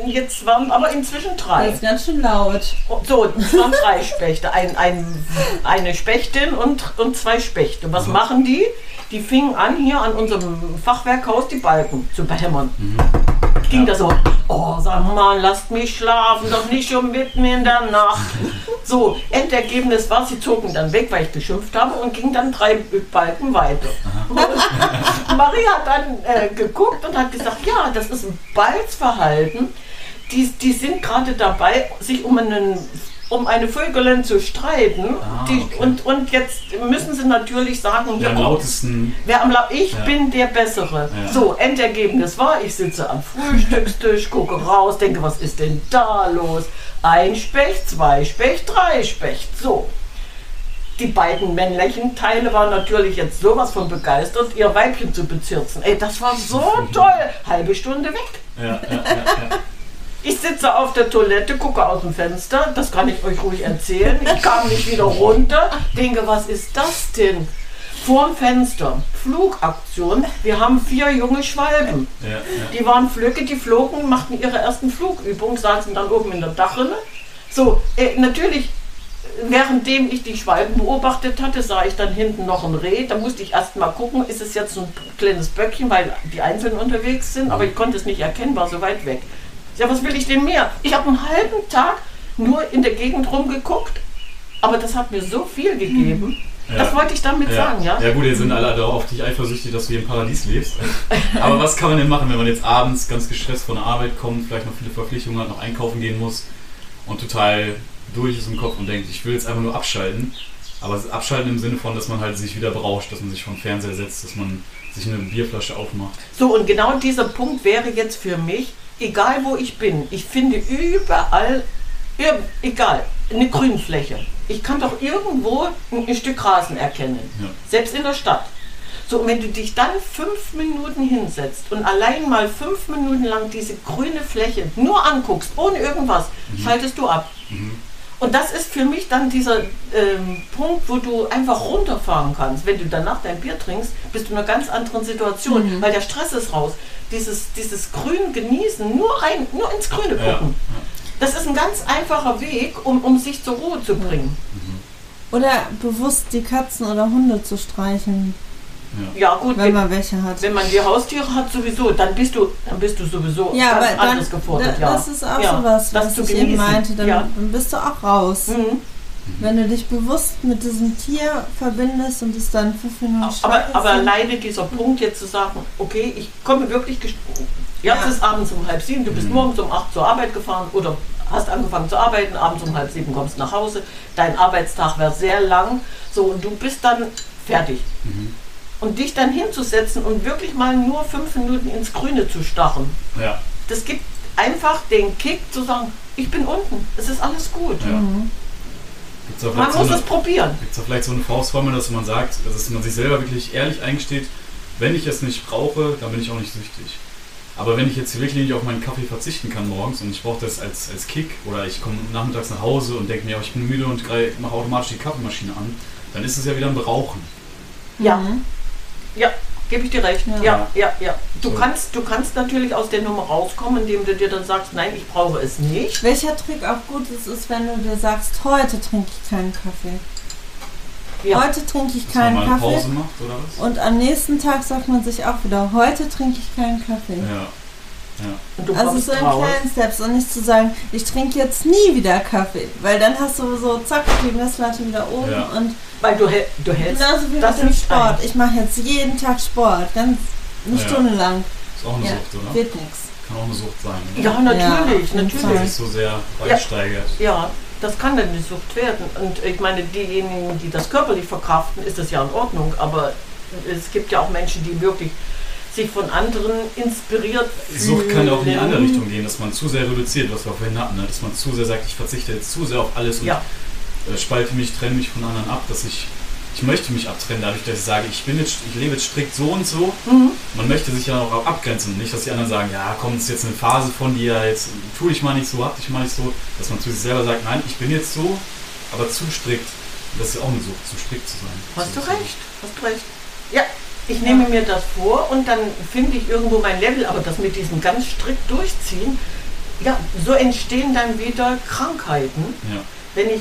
S2: Jetzt waren aber inzwischen
S1: Das
S2: drei.
S1: ist ganz schön laut.
S2: So, es waren drei Spechte. Ein, ein, eine Spechtin und, und zwei Spechte. Was
S3: Mhm.
S2: machen die? Die fingen an, hier an unserem Fachwerkhaus die Balken zu behämmern.
S3: Mhm.
S2: Ging
S3: Ja.
S2: da so, oh, sag mal, lasst mich schlafen, doch nicht schon mitten in der Nacht. So, Endergebnis war, sie zogen dann weg, weil ich geschimpft habe und ging dann drei Balken weiter. Und Maria hat dann äh, geguckt und hat gesagt, ja, das ist ein Balzverhalten. Die, die sind gerade dabei, sich um einen um eine Vögelin zu streiten.
S3: Ah,
S2: die,
S3: okay.
S2: und, und jetzt müssen sie natürlich sagen,
S3: Der am lautesten.
S2: Wer am La ich
S3: Ja.
S2: bin der Bessere.
S3: Ja.
S2: So, Endergebnis war, ich sitze am Frühstückstisch, gucke raus, denke, was ist denn da los? Ein Specht, zwei Specht, drei Specht. So. Die beiden männlichen Teile waren natürlich jetzt sowas von begeistert, ihr Weibchen zu bezirzen. Ey, das war so toll. Halbe Stunde weg.
S3: Ja, ja, ja, ja.
S2: Ich sitze auf der Toilette, gucke aus dem Fenster, das kann ich euch ruhig erzählen. Ich kam nicht wieder runter, denke, was ist das denn? Vorm Fenster, Flugaktion. Wir haben vier junge Schwalben.
S3: ja, ja.
S2: Die waren Flöcke, die flogen, machten ihre ersten Flugübungen, saßen dann oben in der Dachrinne. So, äh, natürlich, äh, währenddem ich die Schwalben beobachtet hatte, sah ich dann hinten noch ein Reh. Da musste ich erst mal gucken, ist es jetzt so ein kleines Böckchen, weil die einzeln unterwegs sind, aber ich konnte es nicht erkennen, war so weit weg. Ja, was will ich denn mehr? Ich habe einen halben Tag nur in der Gegend rumgeguckt, aber das hat mir so viel gegeben. Das
S3: Ja.
S2: wollte ich damit sagen, ja?
S3: Ja gut, jetzt sind alle darauf dich eifersüchtig, dass du hier im Paradies lebst. Aber was kann man denn machen, wenn man jetzt abends ganz gestresst von der Arbeit kommt, vielleicht noch viele Verpflichtungen hat, noch einkaufen gehen muss und total durch ist im Kopf und denkt, ich will jetzt einfach nur abschalten. Aber es ist abschalten im Sinne von, dass man halt sich wieder berauscht, dass man sich vom Fernseher setzt, dass man sich eine Bierflasche aufmacht.
S2: So, und genau dieser Punkt wäre jetzt für mich, egal wo ich bin, ich finde überall, egal, eine Grünfläche. Ich kann doch irgendwo ein, Stück Rasen erkennen,
S3: Ja.
S2: selbst in der Stadt. So, und wenn du dich dann fünf Minuten hinsetzt und allein mal fünf Minuten lang diese grüne Fläche nur anguckst, ohne irgendwas, schaltest du ab. Und das ist für mich dann dieser ähm, Punkt, wo du einfach runterfahren kannst. Wenn du danach dein Bier trinkst, bist du in einer ganz anderen Situation, weil der Stress ist raus. Dieses, dieses Grün genießen, nur rein, nur ins Grüne
S3: Ja.
S2: gucken. Das ist ein ganz einfacher Weg, um, um sich zur Ruhe zu bringen.
S1: Oder bewusst die Katzen oder Hunde zu streicheln,
S2: Ja gut,
S1: wenn
S2: wenn,
S1: man welche hat.
S2: wenn man die Haustiere hat sowieso, dann bist du, dann bist du sowieso
S1: Ja, aber
S2: ganz
S1: dann,
S2: anders gefordert.
S1: da-
S2: ja.
S1: das ist auch
S2: ja,
S1: sowas,
S2: das
S1: was
S2: zu
S1: ich eben meinte. Dann,
S2: ja.
S1: dann bist du auch raus.
S2: Mhm.
S1: Wenn du dich bewusst mit diesem Tier verbindest und es dann fünf Minuten
S2: Aber, aber alleine dieser Punkt jetzt zu sagen, okay, ich komme wirklich, gest- jetzt
S1: Ja.
S2: ist abends um halb sieben, du bist
S3: Mhm.
S2: morgens um acht zur Arbeit gefahren oder hast angefangen zu arbeiten, abends um halb sieben kommst nach Hause, dein Arbeitstag wäre sehr lang, so und du bist dann fertig.
S3: Mhm.
S2: Und dich dann hinzusetzen und wirklich mal nur fünf Minuten ins Grüne zu starren,
S3: Ja,
S2: das gibt einfach den Kick zu sagen, ich bin unten, es ist alles gut.
S3: ja.
S1: Mhm.
S2: Man
S3: vielleicht so
S2: muss
S3: eine-
S2: es probieren.
S3: Gibt es da vielleicht so eine Faustformel, dass man sagt, dass man sich selber wirklich ehrlich eingesteht, wenn ich es nicht brauche, dann bin ich auch nicht süchtig. Aber wenn ich jetzt wirklich nicht auf meinen Kaffee verzichten kann morgens und ich brauche das als, als Kick oder ich komme nachmittags nach Hause und denke mir, ich bin müde und mache automatisch die Kaffeemaschine an, dann ist es ja wieder ein Berauchen.
S2: Ja.
S1: Mhm.
S2: Ja, gebe ich dir recht.
S1: Ja.
S2: Ja, ja, ja. Du,
S3: So.
S2: kannst, du kannst natürlich aus der Nummer rauskommen, indem du dir dann sagst, nein, ich brauche es nicht.
S1: Welcher Trick auch gut ist, ist, wenn du dir sagst, heute trinke ich keinen Kaffee.
S2: Ja.
S1: Heute trinke ich
S3: Dass man
S1: keinen Kaffee.
S3: Pause macht oder was?
S1: Und am nächsten Tag sagt man sich auch wieder, heute trinke ich keinen Kaffee.
S3: Ja. Ja.
S2: Und du
S1: also so in
S2: raus.
S1: kleinen Steps und nicht zu sagen, ich trinke jetzt nie wieder Kaffee. Weil dann hast du so, zack, die Messlatte wieder oben
S3: Ja.
S1: und
S2: Weil du, hält- du hältst
S1: genauso wie
S2: das
S1: mit dem
S2: nicht
S1: Sport.
S2: ein.
S1: Ich mache jetzt jeden Tag Sport, ganz eine
S3: Ja.
S1: Stunde lang.
S3: Ist auch eine
S1: Ja,
S3: Sucht, oder?
S1: wird nichts.
S3: Kann auch eine Sucht sein. Oder?
S2: Ja, natürlich,
S1: Ja,
S2: natürlich.
S1: Fall.
S3: sich so sehr reinsteigert.
S2: Ja, das kann dann eine Sucht werden. Und ich meine, diejenigen, die das körperlich verkraften, ist das ja in Ordnung. Aber es gibt ja auch Menschen, die wirklich sich von anderen inspiriert
S3: Sucht kann auch in die andere Richtung gehen, dass man zu sehr reduziert, was wir vorhin hatten, ne? dass man zu sehr sagt, ich verzichte jetzt zu sehr auf alles und
S2: Ja,
S3: äh, spalte mich, trenne mich von anderen ab, dass ich, ich möchte mich abtrennen, dadurch, dass ich sage, ich bin jetzt, ich lebe jetzt strikt so und so.
S2: mhm.
S3: Man möchte sich ja auch abgrenzen, nicht, dass die anderen sagen, ja, komm, es ist jetzt eine Phase von dir, jetzt tu dich mal nicht so, hab dich mal nicht so, dass man zu sich selber sagt, nein, ich bin jetzt so, aber zu strikt. Das ist ja auch eine Sucht, zu strikt zu sein.
S2: hast
S3: So-
S2: du
S3: so-
S2: recht, hast du recht. Ja, ich nehme mir das vor und dann finde ich irgendwo mein Level, aber das mit diesem ganz strikt durchziehen, ja, so entstehen dann wieder Krankheiten.
S3: Ja.
S2: Wenn ich,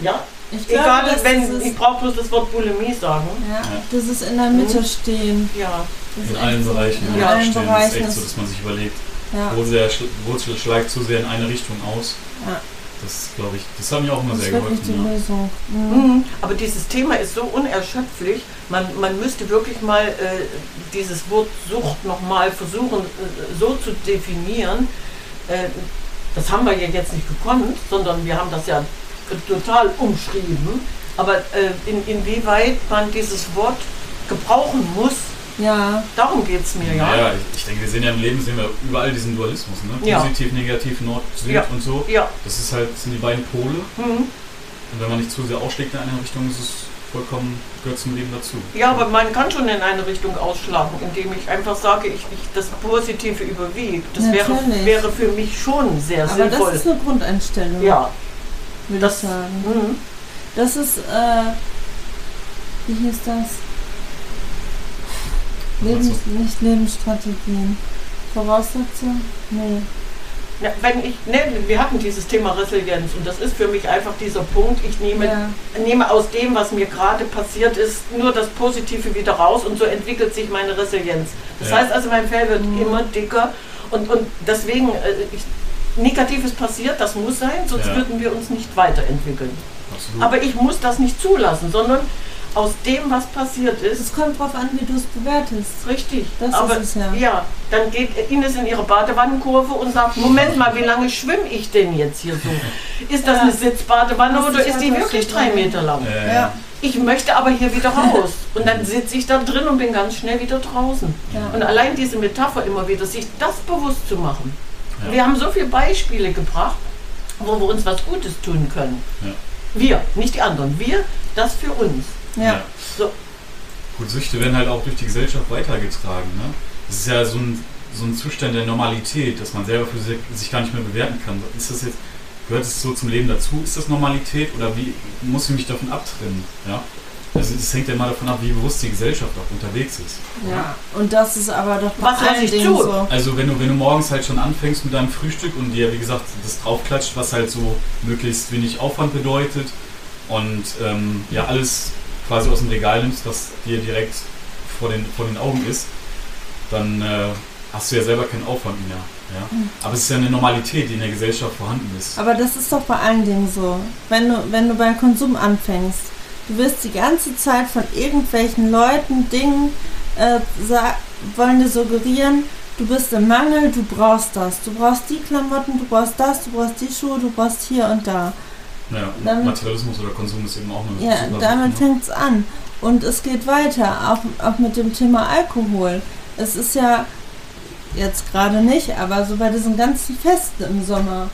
S2: ja,
S1: Ich glaube,
S2: egal,
S1: dass
S2: wenn, ich brauche bloß das Wort Bulimie sagen.
S1: ja,
S3: Ja.
S1: dieses in der Mitte stehen.
S2: Ja,
S1: Das ist
S3: In allen
S1: so-
S3: Bereichen.
S1: In
S2: Ja,
S1: allen
S3: stellen, ist
S1: Bereichen.
S3: echt so,
S1: ist-
S3: dass man sich überlegt,
S1: ja,
S3: wo sehr, schl- Wurzel schlägt zu sehr in eine Richtung aus.
S1: Ja.
S3: Das glaube ich, das hat mir auch immer
S1: das
S3: sehr
S1: ist wirklich die
S3: geholfen. Ja.
S1: Lösung. Mhm.
S2: Mhm. Aber dieses Thema ist so unerschöpflich, man, man müsste wirklich mal äh, dieses Wort Sucht nochmal versuchen äh, so zu definieren. Äh, das haben wir ja jetzt nicht gekonnt, sondern wir haben das ja total umschrieben. Aber äh, in, inwieweit man dieses Wort gebrauchen muss,
S1: Ja,
S2: darum geht es mir ja.
S3: Naja, ich, ich denke, wir sehen ja im Leben sehen wir überall diesen Dualismus, ne?
S2: Ja.
S3: Positiv, negativ, Nord, Süd
S2: Ja.
S3: und so.
S2: Ja,
S3: Das ist halt, das sind die beiden Pole.
S2: mhm.
S3: Und wenn man nicht zu sehr ausschlägt in eine Richtung, ist es vollkommen, gehört zum Leben dazu.
S2: ja, aber man kann schon in eine Richtung ausschlagen, indem ich einfach sage, ich, ich das Positive überwiegt. Das wäre,
S1: Natürlich.
S2: wäre für mich schon sehr
S1: aber
S2: sinnvoll.
S1: das ist eine Grundeinstellung,
S2: ja,
S1: würde ich
S2: das-
S1: sagen.
S2: mhm.
S1: Das ist, äh, wie hieß das? Lebens, nicht Lebensstrategien. Voraussetzung? Nee.
S2: Ja, wenn ich, ne, wir hatten dieses Thema Resilienz und das ist für mich einfach dieser Punkt, ich nehme,
S1: Ja.
S2: nehme aus dem, was mir gerade passiert ist, nur das Positive wieder raus und so entwickelt sich meine Resilienz. Das
S3: Ja.
S2: heißt also, mein Fell wird
S1: Mhm.
S2: immer dicker und, und deswegen, äh, ich, Negatives passiert, das muss sein, sonst
S3: Ja.
S2: würden wir uns nicht weiterentwickeln.
S3: Absolut.
S2: Aber ich muss das nicht zulassen, sondern aus dem, was passiert ist,
S1: Es kommt drauf an, wie du es bewertest.
S2: Richtig.
S1: Das
S2: aber
S1: ist es ja.
S2: dann geht Ines in ihre Badewannenkurve und sagt, Moment mal, wie lange schwimme ich denn jetzt hier so? Ist das
S1: Ja.
S2: eine Sitzbadewanne
S1: Das
S2: oder
S1: ist
S2: ist
S1: ja
S2: die wirklich drei Meter lang?
S1: Ja.
S2: Ich möchte aber hier wieder raus. Und dann sitze ich da drin und bin ganz schnell wieder draußen.
S1: Ja.
S2: Und allein diese Metapher immer wieder, sich das bewusst zu machen.
S3: Ja.
S2: Wir haben so viele Beispiele gebracht, wo wir uns was Gutes tun können.
S3: Ja.
S2: Wir, nicht die anderen. Wir, das für uns.
S1: Ja.
S2: So.
S3: Gut, Süchte werden halt auch durch die Gesellschaft weitergetragen. Ne? Das ist ja so ein, so ein Zustand der Normalität, dass man selber für sich, sich gar nicht mehr bewerten kann. Ist das jetzt, gehört es so zum Leben dazu? Ist das Normalität oder wie muss ich mich davon abtrennen? Ja? Also es hängt ja immer davon ab, wie bewusst die Gesellschaft auch unterwegs ist.
S1: ja. Und das ist aber doch bei
S2: Was
S1: allen
S2: ich
S1: Dingen
S2: zu?
S1: so.
S3: Also wenn du, wenn du morgens halt schon anfängst mit deinem Frühstück und dir, wie gesagt, das draufklatscht, was halt so möglichst wenig Aufwand bedeutet und ähm, ja alles quasi aus dem Regal nimmst, was dir direkt vor den, vor den Augen ist, dann äh, hast du ja selber keinen Aufwand mehr. Ja? Aber es ist ja eine Normalität, die in der Gesellschaft vorhanden ist.
S1: Aber das ist doch bei allen Dingen so. Wenn du, wenn du beim Konsum anfängst, du wirst die ganze Zeit von irgendwelchen Leuten, Dingen, äh, wollen dir suggerieren, du bist im Mangel, du brauchst das. Du brauchst die Klamotten, du brauchst das, du brauchst die Schuhe, du brauchst hier und da.
S3: Ja,
S1: Damit-
S3: Materialismus oder Konsum ist eben auch eine
S1: Ja, damit
S3: ne?
S1: fängt es an. Und es geht weiter, auch, auch mit dem Thema Alkohol. Es ist ja jetzt gerade nicht, aber so bei diesen ganzen Festen im Sommer.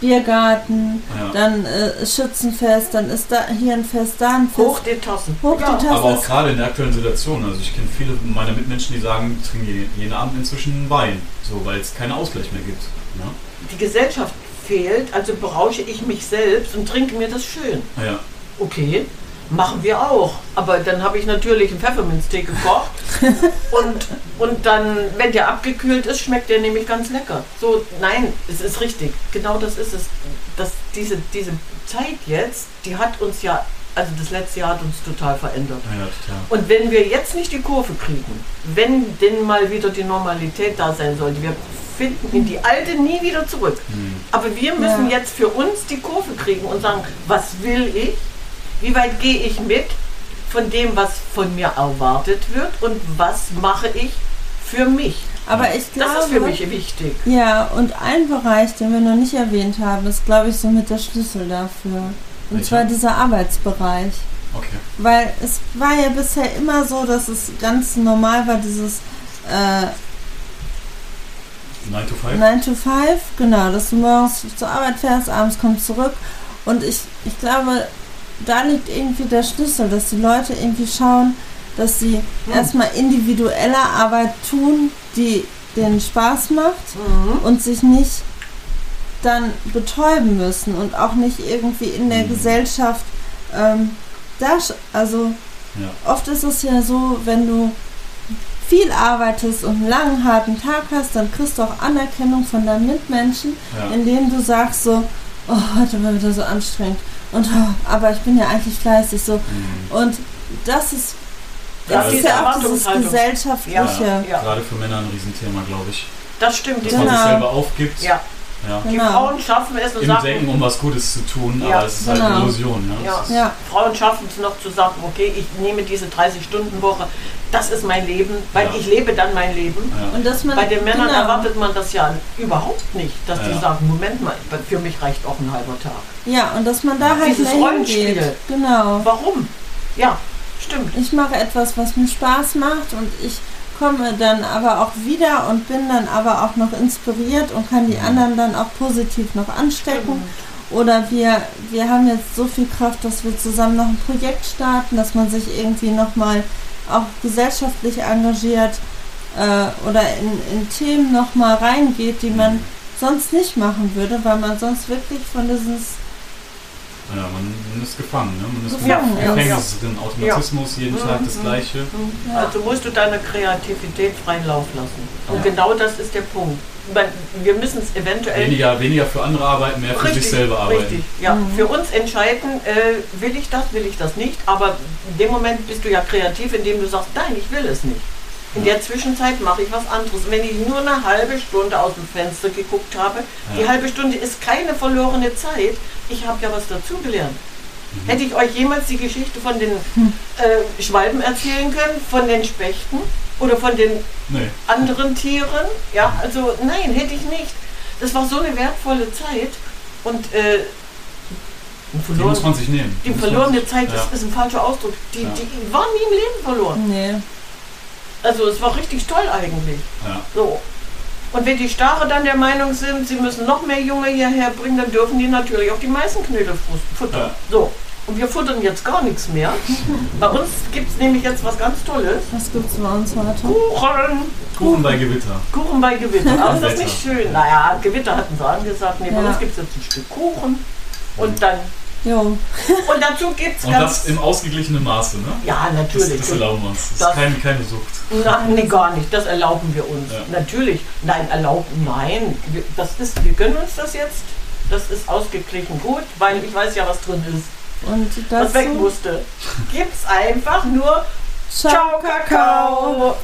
S1: Biergarten,
S3: Ja.
S1: dann äh, Schützenfest, dann ist da hier ein Fest, da ein Fest.
S2: Hoch die Tassen.
S1: Hoch die
S2: ja.
S1: Tassen.
S3: Aber auch gerade in der aktuellen Situation. Also ich kenne viele meiner Mitmenschen, die sagen, die trinken je- jeden Abend inzwischen Wein, so weil es keinen Ausgleich mehr gibt. Ne?
S2: Die Gesellschaft fehlt, also berausche ich mich selbst und trinke mir das schön.
S3: Ja,
S2: Okay, machen wir auch. Aber dann habe ich natürlich einen Pfefferminztee gekocht. und, und dann, wenn der abgekühlt ist, schmeckt der nämlich ganz lecker. So, nein, es ist richtig. Genau das ist es. Das, diese, diese Zeit jetzt, die hat uns ja, also das letzte Jahr hat uns total verändert.
S3: ja, total.
S2: Und wenn wir jetzt nicht die Kurve kriegen, wenn denn mal wieder die Normalität da sein sollte, wir finden in die alte nie wieder zurück.
S3: Hm.
S2: Aber wir müssen
S1: Ja.
S2: jetzt für uns die Kurve kriegen und sagen, was will ich? Wie weit gehe ich mit von dem, was von mir erwartet wird und was mache ich für mich?
S1: Aber ich glaube,
S2: Das ist für mich wichtig.
S1: ja, und ein Bereich, den wir noch nicht erwähnt haben, ist, glaube ich, somit der Schlüssel dafür. Und
S3: Welcher?
S1: zwar dieser Arbeitsbereich.
S3: Okay.
S1: Weil es war ja bisher immer so, dass es ganz normal war, dieses äh,
S3: 9 to 5?
S1: 9 to 5, genau, dass du morgens zur Arbeit fährst, abends kommst zurück. Und ich, ich glaube, da liegt irgendwie der Schlüssel, dass die Leute irgendwie schauen, dass sie
S2: Hm.
S1: erstmal individuelle Arbeit tun, die denen Spaß macht
S2: Mhm.
S1: und sich nicht dann betäuben müssen und auch nicht irgendwie in der
S3: Mhm.
S1: Gesellschaft ähm, da, sch- also
S3: Ja.
S1: oft ist es ja so, wenn du viel arbeitest und einen langen, harten Tag hast, dann kriegst du auch Anerkennung von deinen Mitmenschen,
S3: Ja.
S1: indem du sagst so, oh, heute war wieder so anstrengend und oh, aber ich bin ja eigentlich fleißig so
S3: Mhm.
S1: und das ist
S2: Ja,
S1: das ist
S2: diese
S1: ja auch dieses gesellschaftliche.
S2: Ja. Ja.
S3: Gerade für Männer ein Riesenthema, glaube ich.
S2: Das stimmt.
S3: Dass
S2: Die,
S3: man sich
S1: Genau.
S3: selber aufgibt.
S2: ja,
S3: Ja.
S2: die
S1: Genau.
S2: Frauen schaffen es und
S3: Im
S2: sagen,
S3: Denken, um was Gutes zu tun,
S2: Ja.
S3: aber es ist halt
S1: Genau.
S3: eine Illusion. Ja.
S2: Ja.
S1: Ja,
S2: Frauen schaffen es noch zu sagen, okay, ich nehme diese 30-Stunden-Woche, das ist mein Leben, weil
S3: Ja.
S2: ich lebe dann mein Leben.
S3: Ja.
S1: und dass man
S2: Bei den Männern
S1: genau.
S2: erwartet man das ja überhaupt nicht, dass die sagen, Moment mal, für mich reicht auch ein halber Tag.
S1: Ja, und dass man da halt
S2: Dieses. Rollenspiel.
S1: Genau.
S2: Warum? Ja, stimmt.
S1: Ich mache etwas, was mir Spaß macht und ich komme dann aber auch wieder und bin dann aber auch noch inspiriert und kann die anderen dann auch positiv noch anstecken. Oder wir, wir haben jetzt so viel Kraft, dass wir zusammen noch ein Projekt starten, dass man sich irgendwie nochmal auch gesellschaftlich engagiert äh, oder in, in Themen nochmal reingeht, die man sonst nicht machen würde, weil man sonst wirklich von dieses
S3: Ja, man, man ist gefangen, ne? man ist im
S2: ja.
S3: Gefängnis drin, Automatismus, jeden
S2: Mhm,
S3: Tag das
S2: mhm.
S3: Gleiche.
S1: Ja.
S2: Also musst du deine Kreativität freien Lauf lassen. Und
S3: Ja.
S2: genau das ist der Punkt. Wir müssen es eventuell
S3: Weniger, weniger für andere arbeiten, mehr für sich selber arbeiten.
S2: Richtig, ja.
S1: Mhm.
S2: Für uns entscheiden, äh, will ich das, will ich das nicht. Aber in dem Moment bist du ja kreativ, indem du sagst, nein, ich will es nicht. In der Zwischenzeit mache ich was anderes. Wenn ich nur eine halbe Stunde aus dem Fenster geguckt habe, die
S3: Ja.
S2: halbe Stunde ist keine verlorene Zeit. Ich habe ja was dazugelernt.
S3: Mhm.
S2: Hätte ich euch jemals die Geschichte von den äh, Schwalben erzählen können, von den Spechten oder von den
S3: Nee.
S2: anderen Tieren. Ja, also nein, hätte ich nicht. Das war so eine wertvolle Zeit und äh,
S3: Die
S2: verloren,
S3: muss man sich nehmen.
S2: die
S3: man
S2: verlorene Zeit,
S3: ja.
S2: ist ein falscher Ausdruck. Die,
S3: Ja.
S2: die war nie im Leben verloren.
S1: Nee.
S2: Also es war richtig toll eigentlich.
S3: Ja.
S2: So. Und wenn die Stare dann der Meinung sind, sie müssen noch mehr Junge hierher bringen, dann dürfen die natürlich auch die Meißenknödel fu- futtern.
S3: Ja.
S2: So. Und wir futtern jetzt gar nichts mehr. Bei uns gibt es nämlich jetzt was ganz Tolles.
S1: Was gibt's bei uns heute?
S2: Kuchen!
S3: Kuchen bei Gewitter.
S2: Kuchen bei Gewitter. Aber ist das
S3: Wetter.
S2: nicht schön? Naja, Gewitter hatten sie angesagt. Nee, bei
S1: Ja.
S2: uns gibt es jetzt ein Stück Kuchen. Und dann.
S1: Jo.
S2: Und dazu gibt es
S3: Und
S2: ganz.
S3: das im ausgeglichenen Maße, ne?
S2: ja,
S3: Das,
S2: natürlich.
S3: das erlauben wir uns. Das,
S2: Das-
S3: ist keine, keine Sucht.
S2: Nein, nee, gar nicht. Das erlauben wir uns.
S3: Ja.
S2: Natürlich. Nein, erlauben, nein. Wir, das ist, wir gönnen uns das jetzt. Das ist ausgeglichen gut, weil ich weiß ja, was drin ist.
S1: Und
S2: Was weg
S1: dazu
S2: musste. Gibt's einfach nur
S1: Ciao, Kakao.